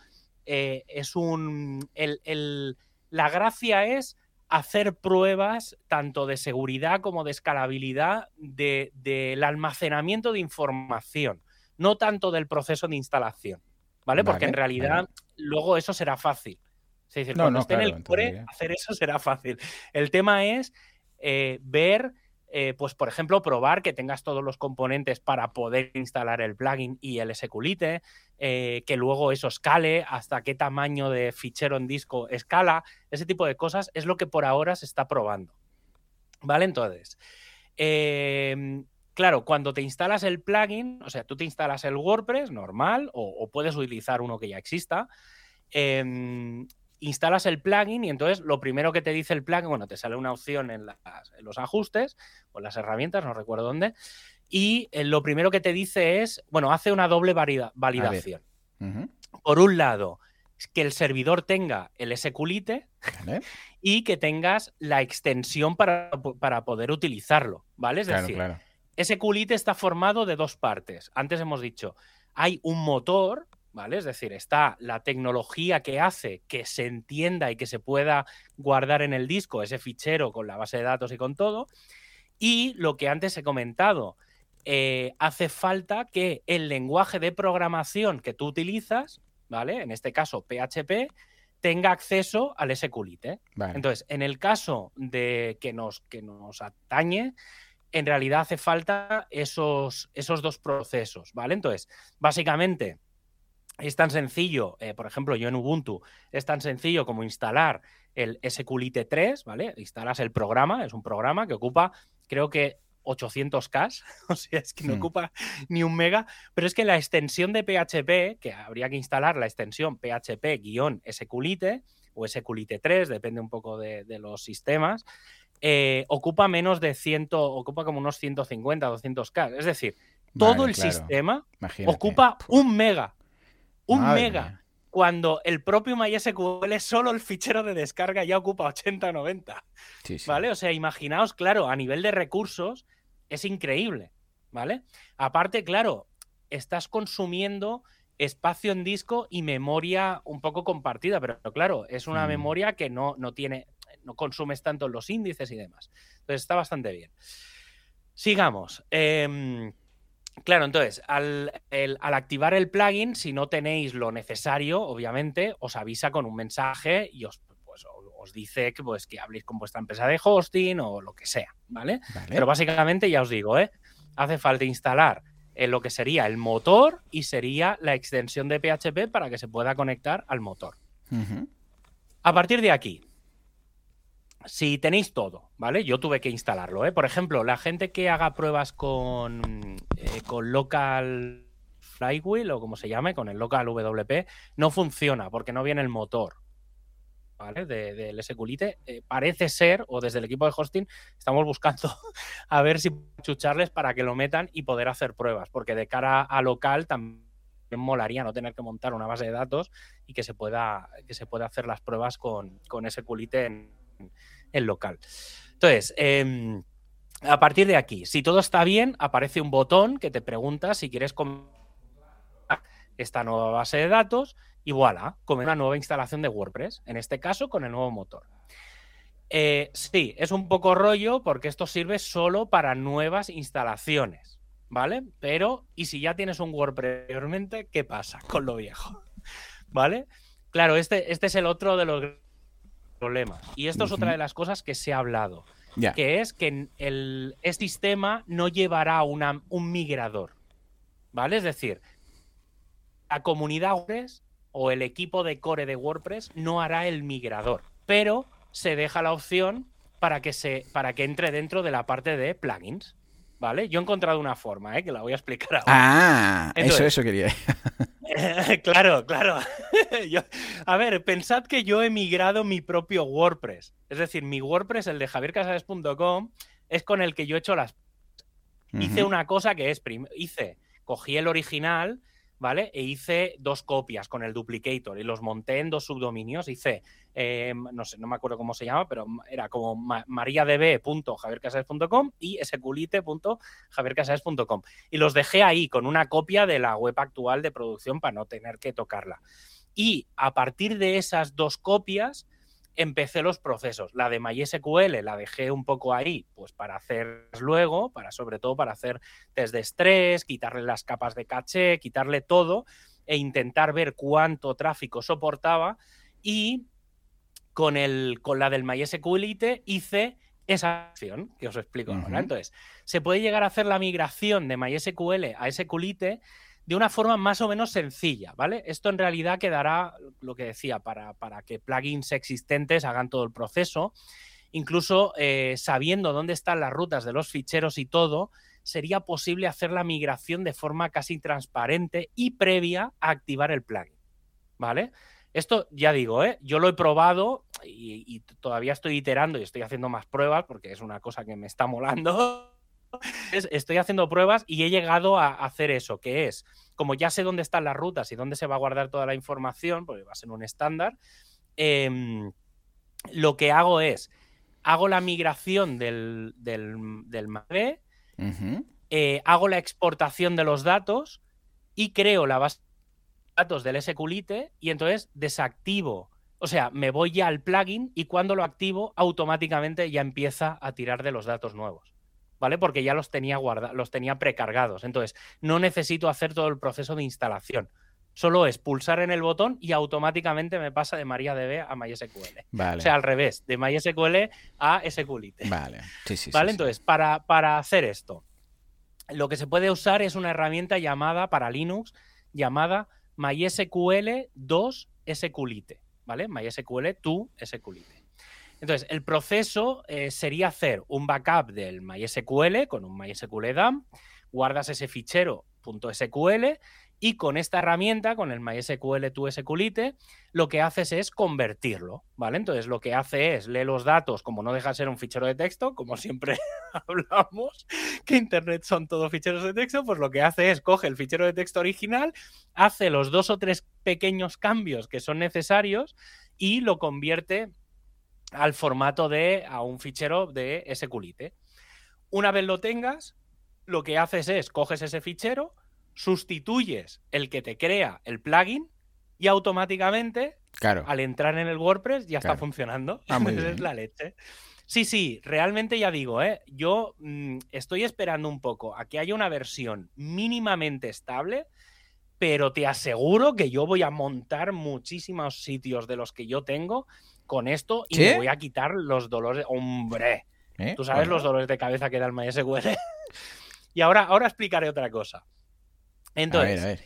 eh, es un. el- el- la gracia es hacer pruebas tanto de seguridad como de escalabilidad de- del almacenamiento de información, no tanto del proceso de instalación, ¿vale? Porque en realidad vale. luego eso será fácil. Es decir, No, cuando no, esté en el core, hacer eso <laughs> será fácil. El tema es eh, ver, eh, pues por ejemplo, probar que tengas todos los componentes para poder instalar el plugin y el SQLite, eh, que luego eso escale, hasta qué tamaño de fichero en disco escala, ese tipo de cosas es lo que por ahora se está probando. ¿Vale? Entonces, eh, claro, cuando te instalas el plugin, o sea, tú te instalas el WordPress normal o, puedes utilizar uno que ya exista, eh, instalas el plugin y entonces lo primero que te dice el plugin, bueno, te sale una opción en, las- en los ajustes o en las herramientas, no recuerdo dónde, y eh, lo primero que te dice es, bueno, hace una doble valida- validación. Por un lado, que el servidor tenga el SQLite Vale. y que tengas la extensión para, para poder utilizarlo, ¿vale? Es Claro, decir, claro. SQLite está formado de dos partes. Antes hemos dicho, hay un motor, ¿vale? Es decir, está la tecnología que hace que se entienda y que se pueda guardar en el disco ese fichero con la base de datos y con todo. Y lo que antes he comentado, eh, hace falta que el lenguaje de programación que tú utilizas, ¿vale? En este caso PHP, tenga acceso al SQLite. Vale. Entonces, en el caso de que nos, que nos atañe, en realidad hace falta esos, esos dos procesos, ¿vale? Entonces, básicamente, es tan sencillo, eh, por ejemplo, yo en Ubuntu, es tan sencillo como instalar el SQLite 3, ¿vale? Instalas el programa, es un programa que ocupa, creo que 800K, <laughs> o sea, es que no Hmm. ocupa ni un mega, pero es que la extensión de PHP, que habría que instalar la extensión PHP-SQLite o SQLite 3, depende un poco de, de los sistemas, eh, ocupa menos de 100, ocupa como unos 150, 200K. Es decir, todo el sistema ocupa un mega. Un mega. Cuando el propio MySQL, solo el fichero de descarga ya ocupa 80 90. ¿Vale? O sea, imaginaos, claro, a nivel de recursos es increíble. ¿Vale? Aparte, claro, estás consumiendo espacio en disco y memoria un poco compartida, pero claro, es una mm. memoria que no, no tiene, no consumes tanto los índices y demás. Entonces está bastante bien. Sigamos. Em, claro, entonces, al, activar el plugin, si no tenéis lo necesario, obviamente, os avisa con un mensaje y os, pues, os dice que, pues, que habléis con vuestra empresa de hosting o lo que sea, ¿vale? Pero básicamente ya os digo, ¿eh? hace falta instalar lo que sería el motor y sería la extensión de PHP para que se pueda conectar al motor. A partir de aquí, si tenéis todo, ¿vale? Yo tuve que instalarlo, ¿eh? Por ejemplo, la gente que haga pruebas con, eh, con local flywheel o como se llame, con el local WP, no funciona porque no viene el motor. ¿Vale? Del de, SQLite. Eh, parece ser, o desde el equipo de hosting, estamos buscando <laughs> a ver si chucharles para que lo metan y poder hacer pruebas, porque de cara a local también molaría no tener que montar una base de datos y que se pueda, que se pueda hacer las pruebas con, con SQLite en, el local. Entonces, em, a partir de aquí, si todo está bien, aparece un botón que te pregunta si quieres esta nueva base de datos y voilà, con una nueva instalación de WordPress, en este caso con el nuevo motor. Eh, sí, es un poco rollo porque esto sirve solo para nuevas instalaciones, ¿vale? Pero, ¿y si ya tienes un WordPress anteriormente, qué pasa con lo viejo? <laughs> ¿Vale? Claro, este, este es el otro de los problemas. Y esto es otra de las cosas que se ha hablado, que es que el, este sistema no llevará una, un migrador, ¿vale? Es decir, la comunidad WordPress o el equipo de core de WordPress no hará el migrador, pero se deja la opción para que, se, para que entre dentro de la parte de plugins. ¿Vale? Yo he encontrado una forma, ¿eh? que la voy a explicar ahora. Ah, eso, eso quería. <laughs> claro, claro. <laughs> a ver, pensad que yo he migrado mi propio WordPress. Es decir, mi WordPress, el de javiercasales.com, es con el que yo he hecho las... Hice una cosa que es... Hice, cogí el original, ¿vale? E hice dos copias con el duplicator y los monté en dos subdominios. Hice, eh, no sé, no me acuerdo cómo se llama, pero era como mariadb.javiercasales.com y esculite.javiercasales.com. Y los dejé ahí con una copia de la web actual de producción para no tener que tocarla. Y a partir de esas dos copias empecé los procesos. La de MySQL la dejé un poco ahí, pues para hacer luego, para sobre todo para hacer test de estrés, quitarle las capas de caché, quitarle todo e intentar ver cuánto tráfico soportaba. Y con, el, con la del MySQLite hice esa acción que os explico ahora. Entonces, se puede llegar a hacer la migración de MySQL a SQLite de una forma más o menos sencilla, ¿vale? Esto en realidad quedará, lo que decía, para, para que plugins existentes hagan todo el proceso. Incluso eh, sabiendo dónde están las rutas de los ficheros y todo, sería posible hacer la migración de forma casi transparente y previa a activar el plugin, ¿vale? Esto ya digo, ¿eh? yo lo he probado y, y todavía estoy iterando y estoy haciendo más pruebas porque es una cosa que me está molando estoy haciendo pruebas y he llegado a hacer eso, que es, como ya sé dónde están las rutas y dónde se va a guardar toda la información, porque va a ser un estándar, em, lo que hago es, hago la migración del, del, del eh, hago la exportación de los datos y creo la base de datos del SQLite y entonces desactivo. O sea, me voy ya al plugin y cuando lo activo, automáticamente ya empieza a tirar de los datos nuevos. ¿Vale? Porque ya los tenía guardados, los tenía precargados. Entonces, no necesito hacer todo el proceso de instalación. Solo es pulsar en el botón y automáticamente me pasa de MariaDB a MySQL. O sea, al revés, de MySQL a SQLite. Vale, sí, sí. ¿Vale? Entonces, Para, para hacer esto, lo que se puede usar es una herramienta llamada para Linux, llamada MySQL 2 SQLite, ¿vale? MySQL 2 SQLite. Entonces, el proceso eh, sería hacer un backup del MySQL con un MySQL DAM, guardas ese fichero .sql y con esta herramienta, con el MySQL to SQLite, lo que haces es convertirlo, ¿vale? Entonces lo que hace es lee los datos, como no deja de ser un fichero de texto, como siempre <laughs> hablamos, que Internet son todos ficheros de texto, pues lo que hace es coge el fichero de texto original, hace los dos o tres pequeños cambios que son necesarios y lo convierte al formato de a un fichero de SQLite. Una vez lo tengas, lo que haces es coges ese fichero, sustituyes el que te crea el plugin y automáticamente, Claro. al entrar en el WordPress, ya está funcionando. Ah, <laughs> es la leche. Sí, sí, realmente ya digo, ¿eh? yo mm, estoy esperando un poco a que haya una versión mínimamente estable, pero te aseguro que yo voy a montar muchísimos sitios de los que yo tengo con esto y ¿Sí? me voy a quitar los dolores. ¡Hombre! ¿Eh? Tú sabes Bueno. los dolores de cabeza que da el MySQL. <laughs> y ahora, ahora explicaré otra cosa. Entonces, a ver, a ver.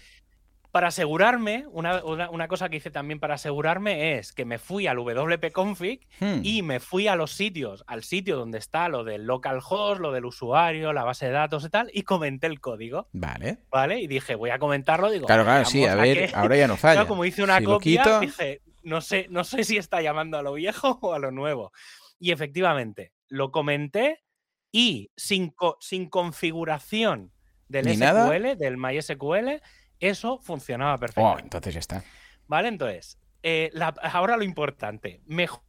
para asegurarme, una, una- una cosa que hice también para asegurarme es que me fui al WP config Hmm. y me fui a los sitios, al sitio donde está lo del localhost, lo del usuario, la base de datos y tal, y comenté el código, Vale. ¿vale? Y dije, voy a comentarlo, digo, Claro, claro, sí, a ver, ahora ya no <laughs> falla. Claro, como hice una Si copia, quito- dije, no sé, no sé si está llamando a lo viejo <laughs> o a lo nuevo. Y efectivamente, lo comenté y sin, co- sin configuración del ¿Ni SQL, nada? del MySQL, eso funcionaba Oh, perfectamente. entonces ya está. ¿Vale? Entonces, eh, la- ahora lo importante, ¿mejor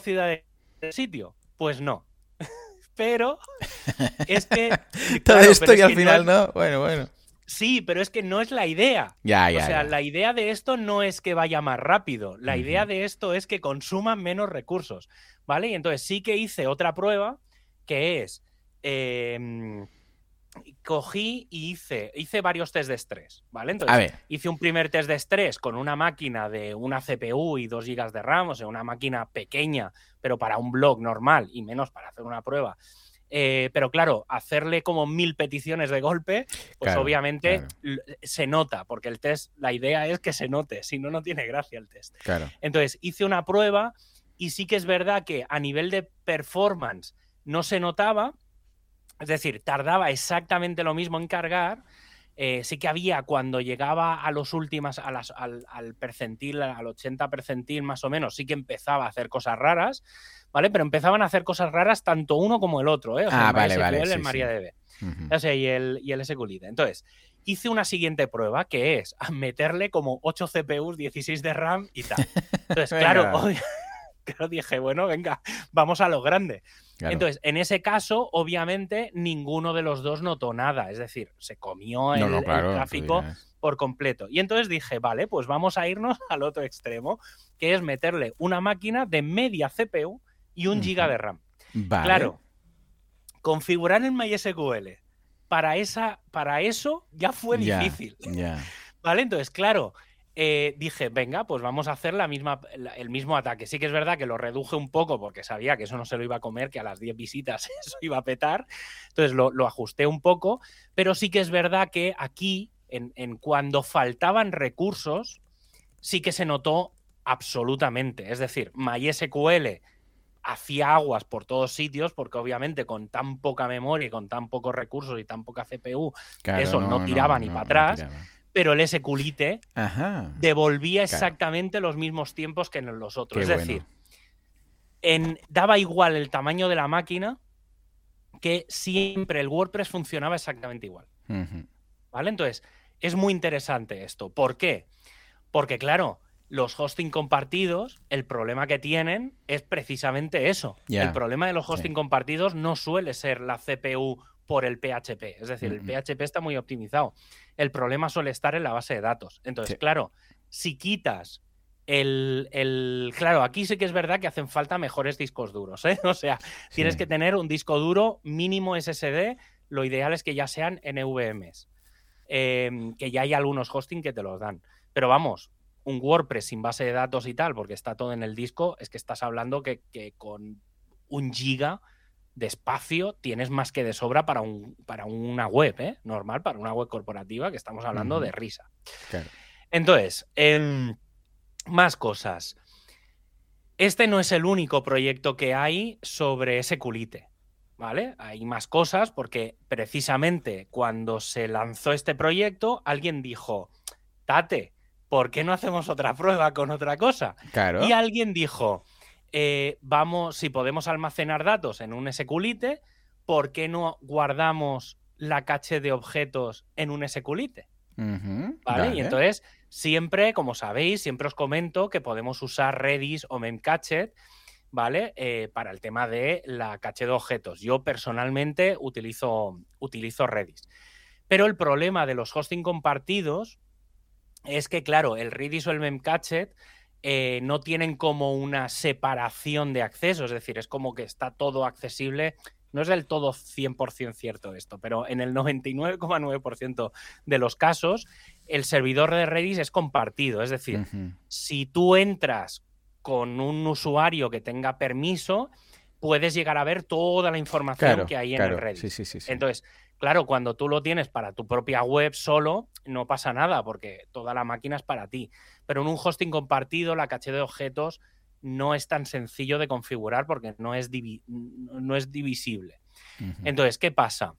ciudad del sitio? Pues no. <laughs> Pero es que. Todo <laughs> claro, esto y es al final no. Bueno, bueno. Sí, pero es que no es la idea. Ya, O ya. sea, ya. la idea de esto no es que vaya más rápido. La idea de esto es que consuman menos recursos. ¿Vale? Y entonces sí que hice otra prueba que es. em, cogí y hice, hice varios test de estrés. ¿Vale? Entonces, A ver. hice un primer test de estrés con una máquina de una CPU y 2 GB de RAM, o sea, una máquina pequeña, pero para un blog normal y menos para hacer una prueba. Eh, pero claro, hacerle como mil peticiones de golpe, pues Claro, obviamente claro. se nota, porque el test, la idea es que se note, si no, no tiene gracia el test. Claro. Entonces, hice una prueba y sí que es verdad que a nivel de performance no se notaba, es decir, tardaba exactamente lo mismo en cargar. Eh, sí que había cuando llegaba a los últimos, a las- al, al percentil, al 80 percentil más o menos, sí que empezaba a hacer cosas raras, ¿vale? Pero empezaban a hacer cosas raras tanto uno como el otro, ¿eh? O sea, Ah, el vale, vale, el sí, sí. MariaDB. Ujú. O sea, y el, y el SQLite. Entonces, hice una siguiente prueba que es meterle como 8 CPUs, 16 de RAM y tal. <laughs> Entonces, claro, <laughs> claro, dije, bueno, venga, vamos a lo grande. Claro. Entonces, en ese caso, obviamente, ninguno de los dos notó nada. Es decir, se comió el, no, claro. tráfico por completo. Y entonces dije, vale, pues vamos a irnos <laughs> al otro extremo, que es meterle una máquina de media CPU y un giga Ujú. de RAM. Vale. Claro, configurar en MySQL para, esa, para eso ya fue difícil. Ya. ¿Vale? Entonces, claro, eh, dije, venga, pues vamos a hacer la misma, la- el mismo ataque. Sí que es verdad que lo reduje un poco porque sabía que eso no se lo iba a comer, que a las 10 visitas <laughs> eso iba a petar. Entonces lo, lo ajusté un poco, pero sí que es verdad que aquí, en, en cuando faltaban recursos, sí que se notó absolutamente. Es decir, MySQL hacía aguas por todos sitios porque obviamente con tan poca memoria y con tan pocos recursos y tan poca CPU, Claro, Eso no tiraba ni pa' atrás. Pero el SQLite Ajá. devolvía Claro. exactamente los mismos tiempos que en los otros. Qué es bueno. decir, en, daba igual el tamaño de la máquina que siempre el WordPress funcionaba exactamente igual. ¿Vale? Entonces, es muy interesante esto. ¿Por qué? Porque, claro, los hosting compartidos, el problema que tienen es precisamente eso. El problema de los hosting sí. compartidos no suele ser la CPU por el PHP. Es decir, el. PHP está muy optimizado. El problema suele estar en la base de datos. Entonces, Sí. claro, si quitas el, el- Claro, aquí sí que es verdad que hacen falta mejores discos duros. ¿eh? <laughs> O sea, tienes que tener un disco duro mínimo SSD. Lo ideal es que ya sean NVMs. eh, que ya hay algunos hosting que te los dan. Pero vamos, un WordPress sin base de datos y tal, porque está todo en el disco, es que estás hablando que, que con un giga de espacio tienes más que de sobra para, un, para una web, ¿eh? Normal, para una web corporativa, que estamos hablando de risa. Claro. Entonces, em, más cosas. Este no es el único proyecto que hay sobre SQLite, ¿vale? Hay más cosas porque precisamente cuando se lanzó este proyecto, alguien dijo, tate, ¿por qué no hacemos otra prueba con otra cosa? Claro. Y alguien dijo, eh, vamos, si podemos almacenar datos en un SQLite, ¿por qué no guardamos la caché de objetos en un SQLite? Vale. Y entonces, siempre, como sabéis, siempre os comento que podemos usar Redis o Memcached, ¿vale? Eh, para el tema de la caché de objetos. Yo personalmente utilizo, utilizo Redis. Pero el problema de los hosting compartidos es que, claro, el Redis o el Memcached eh, no tienen como una separación de acceso, es decir, es como que está todo accesible. No es del todo 100% cierto esto, pero en el 99,9% de los casos, el servidor de Redis es compartido. Es decir, si tú entras con un usuario que tenga permiso, puedes llegar a ver toda la información Claro, que hay en claro. el Redis. Sí, sí, sí. Entonces, claro, cuando tú lo tienes para tu propia web solo, no pasa nada porque toda la máquina es para ti. Pero en un hosting compartido, la caché de objetos no es tan sencillo de configurar porque no es, divi- no es divisible. Entonces, ¿qué pasa?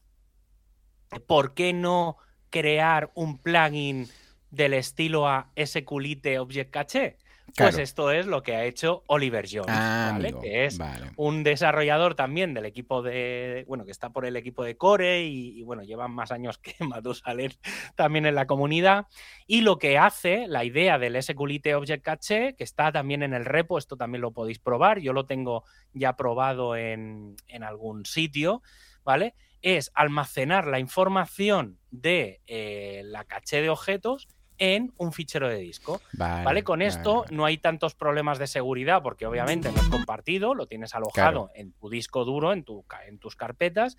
¿Por qué no crear un plugin del estilo a SQLite Object Cache? Pues esto es lo que ha hecho Oliver Jones, Ah, ¿vale? amigo, que es vale. un desarrollador también del equipo de, bueno, que está por el equipo de Core y, y, bueno, llevan más años que <laughs> Matusalén también en la comunidad. Y lo que hace, la idea del SQLite Object Cache, que está también en el repo, esto también lo podéis probar, yo lo tengo ya probado en, en algún sitio, ¿vale? Es almacenar la información de eh, la caché de objetos en un fichero de disco. Vale, ¿Vale? Con vale, esto vale. no hay tantos problemas de seguridad porque obviamente no es compartido, lo tienes alojado Claro. en tu disco duro, en, tu, en tus carpetas,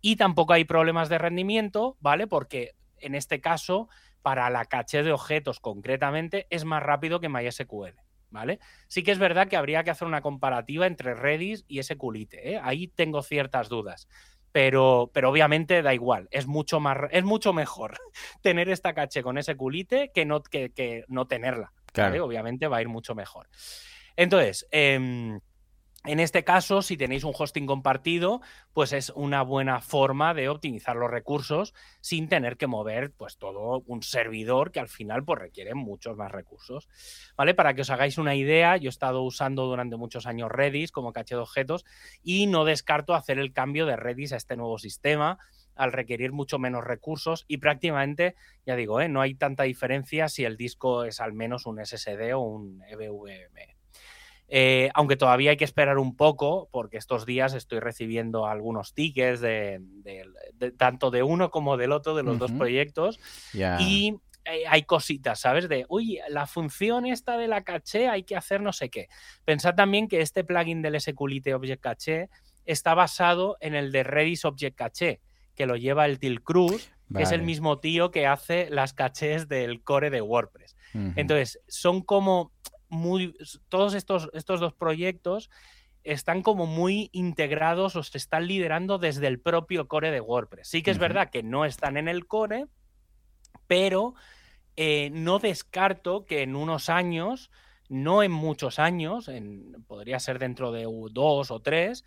y tampoco hay problemas de rendimiento, ¿vale? Porque en este caso, para la caché de objetos concretamente, es más rápido que MySQL. ¿Vale? Sí que es verdad que habría que hacer una comparativa entre Redis y SQLite. ¿eh? Ahí tengo ciertas dudas. Pero, pero obviamente da igual, es mucho, más, es mucho mejor <laughs> tener esta caché con SQLite que no, que, que no tenerla. Obviamente va a ir mucho mejor. Entonces, em, en este caso, si tenéis un hosting compartido, pues es una buena forma de optimizar los recursos sin tener que mover pues todo un servidor que al final pues requiere muchos más recursos. ¿Vale? Para que os hagáis una idea, yo he estado usando durante muchos años Redis como caché de objetos y no descarto hacer el cambio de Redis a este nuevo sistema al requerir mucho menos recursos y prácticamente, ya digo, ¿eh? no hay tanta diferencia si el disco es al menos un SSD o un EVM. Eh, aunque todavía hay que esperar un poco, porque estos días estoy recibiendo algunos tickets de, de- de- tanto de uno como del otro de los dos proyectos y eh, hay cositas, ¿sabes? De, uy, la función esta de la caché hay que hacer no sé qué. Pensad también que este plugin del SQLite Object Cache está basado en el de Redis Object Cache, que lo lleva el Til Cruz, que es el mismo tío que hace las cachés del core de WordPress. Entonces, son como muy. Todos estos, estos dos proyectos están como muy integrados o se están liderando desde el propio core de WordPress. Sí que es verdad que no están en el core, pero eh, no descarto que en unos años, no en muchos años, en- podría ser dentro de dos o tres,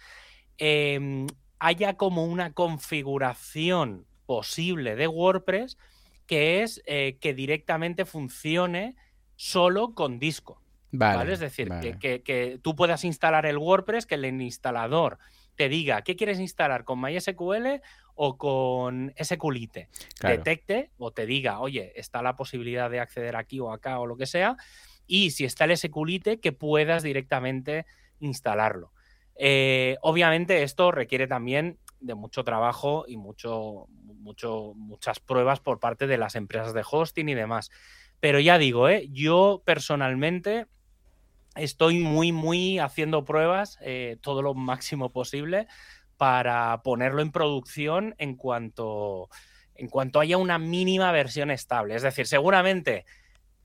em, haya como una configuración posible de WordPress que es eh, que directamente funcione solo con disco. Vale, ¿vale? Es decir, que- que, que tú puedas instalar el WordPress, que el instalador te diga qué quieres instalar con MySQL o con SQLite. Claro. Detecte o te diga, oye, está la posibilidad de acceder aquí o acá o lo que sea. Y si está el SQLite, que puedas directamente instalarlo. Eh, obviamente esto requiere también de mucho trabajo y mucho, mucho, muchas pruebas por parte de las empresas de hosting y demás. Pero ya digo, ¿eh? yo personalmente estoy muy, muy haciendo pruebas eh, todo lo máximo posible para ponerlo en producción en cuanto, en cuanto haya una mínima versión estable. Es decir, seguramente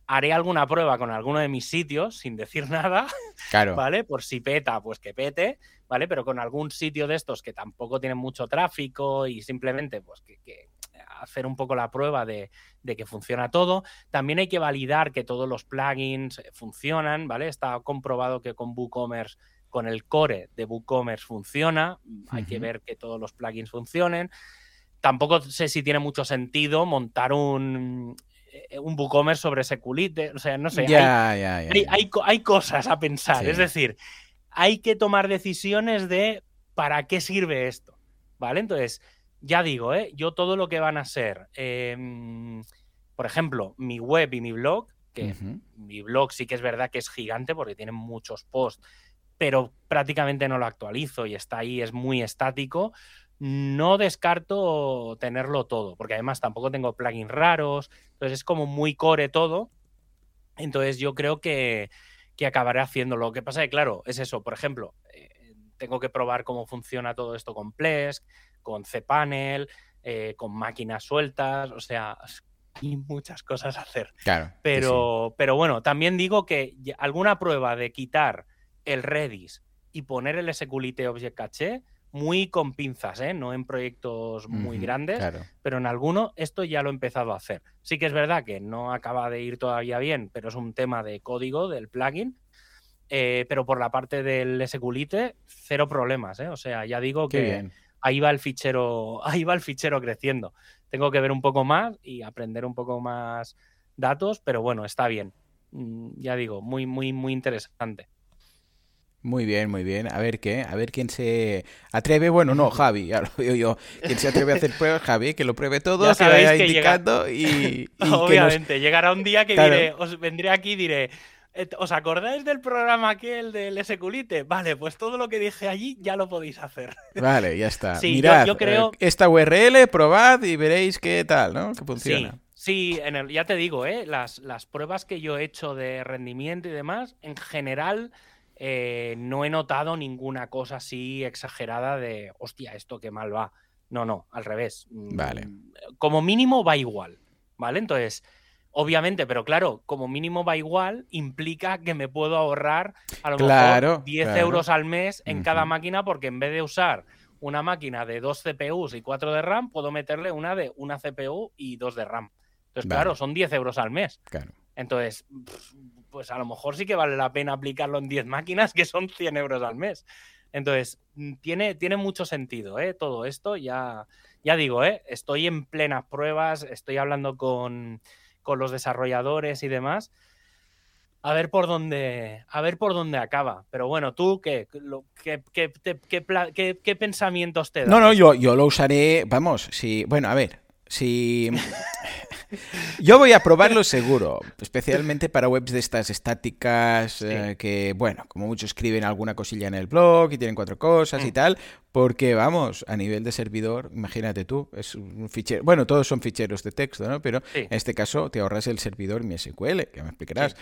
haré alguna prueba con alguno de mis sitios sin decir <laughs> nada, Claro. ¿vale? Por si peta, pues que pete, ¿vale? Pero con algún sitio de estos que tampoco tienen mucho tráfico y simplemente, pues que, que hacer un poco la prueba de, de, que funciona todo. También hay que validar que todos los plugins funcionan, ¿vale? Está comprobado que con WooCommerce, con el core de WooCommerce funciona. Hay uh -huh. que ver que todos los plugins funcionen. Tampoco sé si tiene mucho sentido montar un eh, un WooCommerce sobre Seculite, o sea, no sé. Hay, hay, cosas a pensar, Sí. es decir, hay que tomar decisiones de para qué sirve esto, ¿vale? Entonces, ya digo, ¿eh? yo todo lo que van a ser, em, por ejemplo, mi web y mi blog, que mi blog sí que es verdad que es gigante porque tiene muchos posts, pero prácticamente no lo actualizo y está ahí, es muy estático. No descarto tenerlo todo, porque además tampoco tengo plugins raros, entonces es como muy core todo. Entonces yo creo que, que acabaré haciéndolo. Lo que pasa es que, claro, es eso. Por ejemplo, eh, tengo que probar cómo funciona todo esto con Plesk, con cPanel, eh, con máquinas sueltas, o sea, <laughs> hay muchas cosas a hacer. Claro. sí. Pero, pero bueno, también digo que alguna prueba de quitar el Redis y poner el SQLite Object Cache, muy con pinzas, ¿eh? no en proyectos muy grandes, Claro. pero en alguno esto ya lo he empezado a hacer. Sí que es verdad que no acaba de ir todavía bien, pero es un tema de código del plugin. eh, pero por la parte del SQLite, cero problemas, ¿eh? O sea, ya digo Qué que bien. Ahí va el fichero, <laughs> ahí va el fichero creciendo. Tengo que ver un poco más y aprender un poco más datos, pero bueno, está bien. Mm, Ya digo, muy, muy, muy interesante. Muy bien, muy bien. A ver qué, a ver quién se atreve. Bueno, no, <laughs> Javi, ya lo veo yo. Quien se atreve a hacer pruebas, Javi, que lo pruebe todo, sabéis vaya que llega- indicando y, <laughs> y que nos- Obviamente, llegará un día que Claro. diré, os vendré aquí y diré, "Eh, ¿os acordáis del programa aquel del SQLite? Vale, pues todo lo que dije allí ya lo podéis hacer. Vale, ya está. Sí, Mirad, yo creo- eh, esta URL, probad y veréis qué tal, ¿no? Que Sí, funciona. sí, en el, ya te digo, ¿eh? las, las pruebas que yo he hecho de rendimiento y demás, en general eh, no he notado ninguna cosa así exagerada de, hostia, esto qué mal va. No, no, al revés. Mm, Vale. Como mínimo va igual, ¿vale? Entonces, obviamente, pero claro, como mínimo va igual, implica que me puedo ahorrar a lo Claro, mejor 10 claro. euros al mes en cada máquina, porque en vez de usar una máquina de dos CPUs y 4 de RAM, puedo meterle una de una CPU y dos de RAM. Entonces, Vale. claro, son 10 euros al mes. Claro. Entonces, pues a lo mejor sí que vale la pena aplicarlo en 10 máquinas, que son 100 euros al mes. Entonces, mm, tiene, tiene mucho sentido ¿eh? todo esto. Ya, ya digo, ¿eh? estoy en plenas pruebas, estoy hablando con, con los desarrolladores y demás. A ver por dónde, a ver por dónde acaba. Pero bueno, tú, ¿qué, Lo- qué, qué- qué- qué pensamientos te dan? No, no, yo, yo lo usaré, vamos, si, bueno, a ver, si... <laughs> Yo voy a probarlo seguro, especialmente para webs de estas estáticas eh, que, bueno, como muchos escriben alguna cosilla en el blog y tienen cuatro cosas y Mm. tal, porque vamos, a nivel de servidor, imagínate tú, es un fichero, bueno, todos son ficheros de texto, ¿no? Pero Sí. en este caso te ahorras el servidor MySQL, que me explicarás.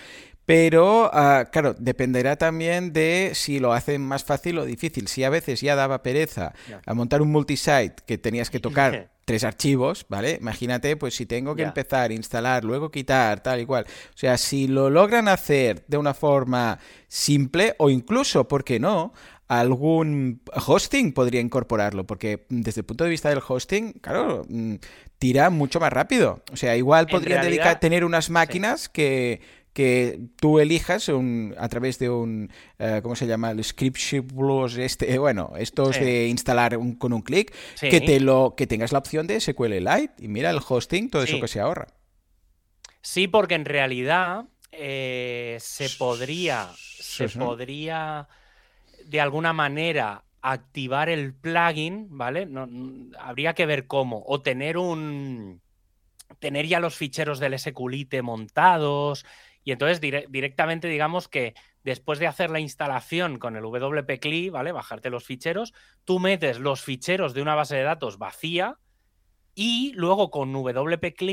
Pero, ah, claro, dependerá también de si lo hacen más fácil o difícil. Si a veces ya daba pereza a montar un multisite que tenías que tocar <laughs> tres archivos, ¿vale? Imagínate, pues si tengo que Ya. empezar, instalar, luego quitar, tal y cual. O sea, si lo logran hacer de una forma simple o incluso, ¿por qué no? Algún hosting podría incorporarlo, porque desde el punto de vista del hosting, claro, mm, tira mucho más rápido. O sea, igual podrían realidad, dedicar, tener unas máquinas que, que tú elijas un- a través de un, eh, ¿cómo se llama? El scriptables, este, eh, bueno, estos Sí. de instalar un- con un clic, Sí. que te lo que tengas la opción de SQLite y mira el hosting, todo eso que se ahorra. Sí, porque en realidad eh, se podría, se podría de alguna manera activar el plugin, ¿vale? No, n- habría que ver cómo. O tener un. tener ya los ficheros del SQLite montados. Y entonces dire- directamente digamos que después de hacer la instalación con el WP-CLI, ¿vale? Bajarte los ficheros, tú metes los ficheros de una base de datos vacía y luego con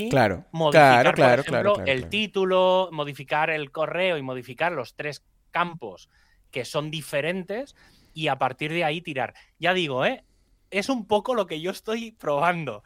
Claro, modificar, claro, claro, por ejemplo, claro, claro, el título, modificar el correo y modificar los tres campos que son diferentes y a partir de ahí tirar. Ya digo, ¿eh? es un poco lo que yo estoy probando.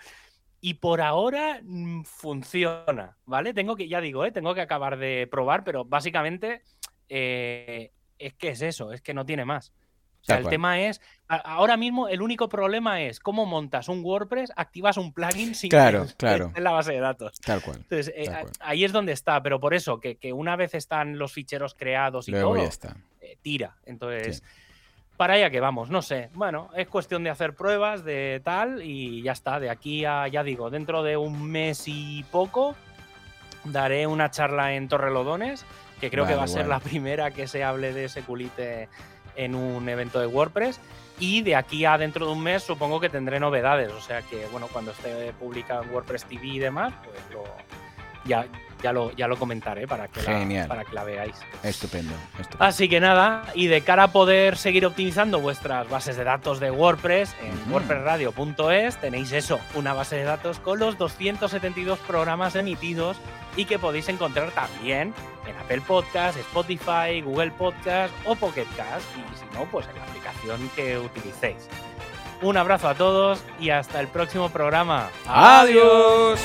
Y por ahora mm, funciona, ¿vale? Tengo que, ya digo, ¿eh? tengo que acabar de probar, pero básicamente eh, es que es eso, es que no tiene más. O sea, el tema es, ahora mismo el único problema es cómo montas un WordPress, activas un plugin sin Claro, que claro. <laughs> en la base de datos. Tal cual. Entonces, eh, ahí es donde está, pero por eso, que, que una vez están los ficheros creados y Luego todo, ya está. eh, tira. Entonces, para allá que vamos, no sé. Bueno, es cuestión de hacer pruebas de tal y ya está. De aquí a, ya digo, dentro de un mes y poco, daré una charla en Torrelodones, que creo que va a ser la primera que se hable de Seculite en un evento de WordPress. Y de aquí a dentro de un mes supongo que tendré novedades. O sea que, bueno, cuando esté publicado en WordPress TV y demás, pues lo, ya, ya, lo, ya lo comentaré para que, Genial. la, para que la veáis. Estupendo, estupendo. Así que nada, y de cara a poder seguir optimizando vuestras bases de datos de WordPress, en Ujú. wordpressradio.es tenéis eso, una base de datos con los 272 programas emitidos y que podéis encontrar también en Apple Podcast, Spotify, Google Podcast o Pocket Cast y si no, pues en la aplicación que utilicéis. Un abrazo a todos y hasta el próximo programa. Adiós.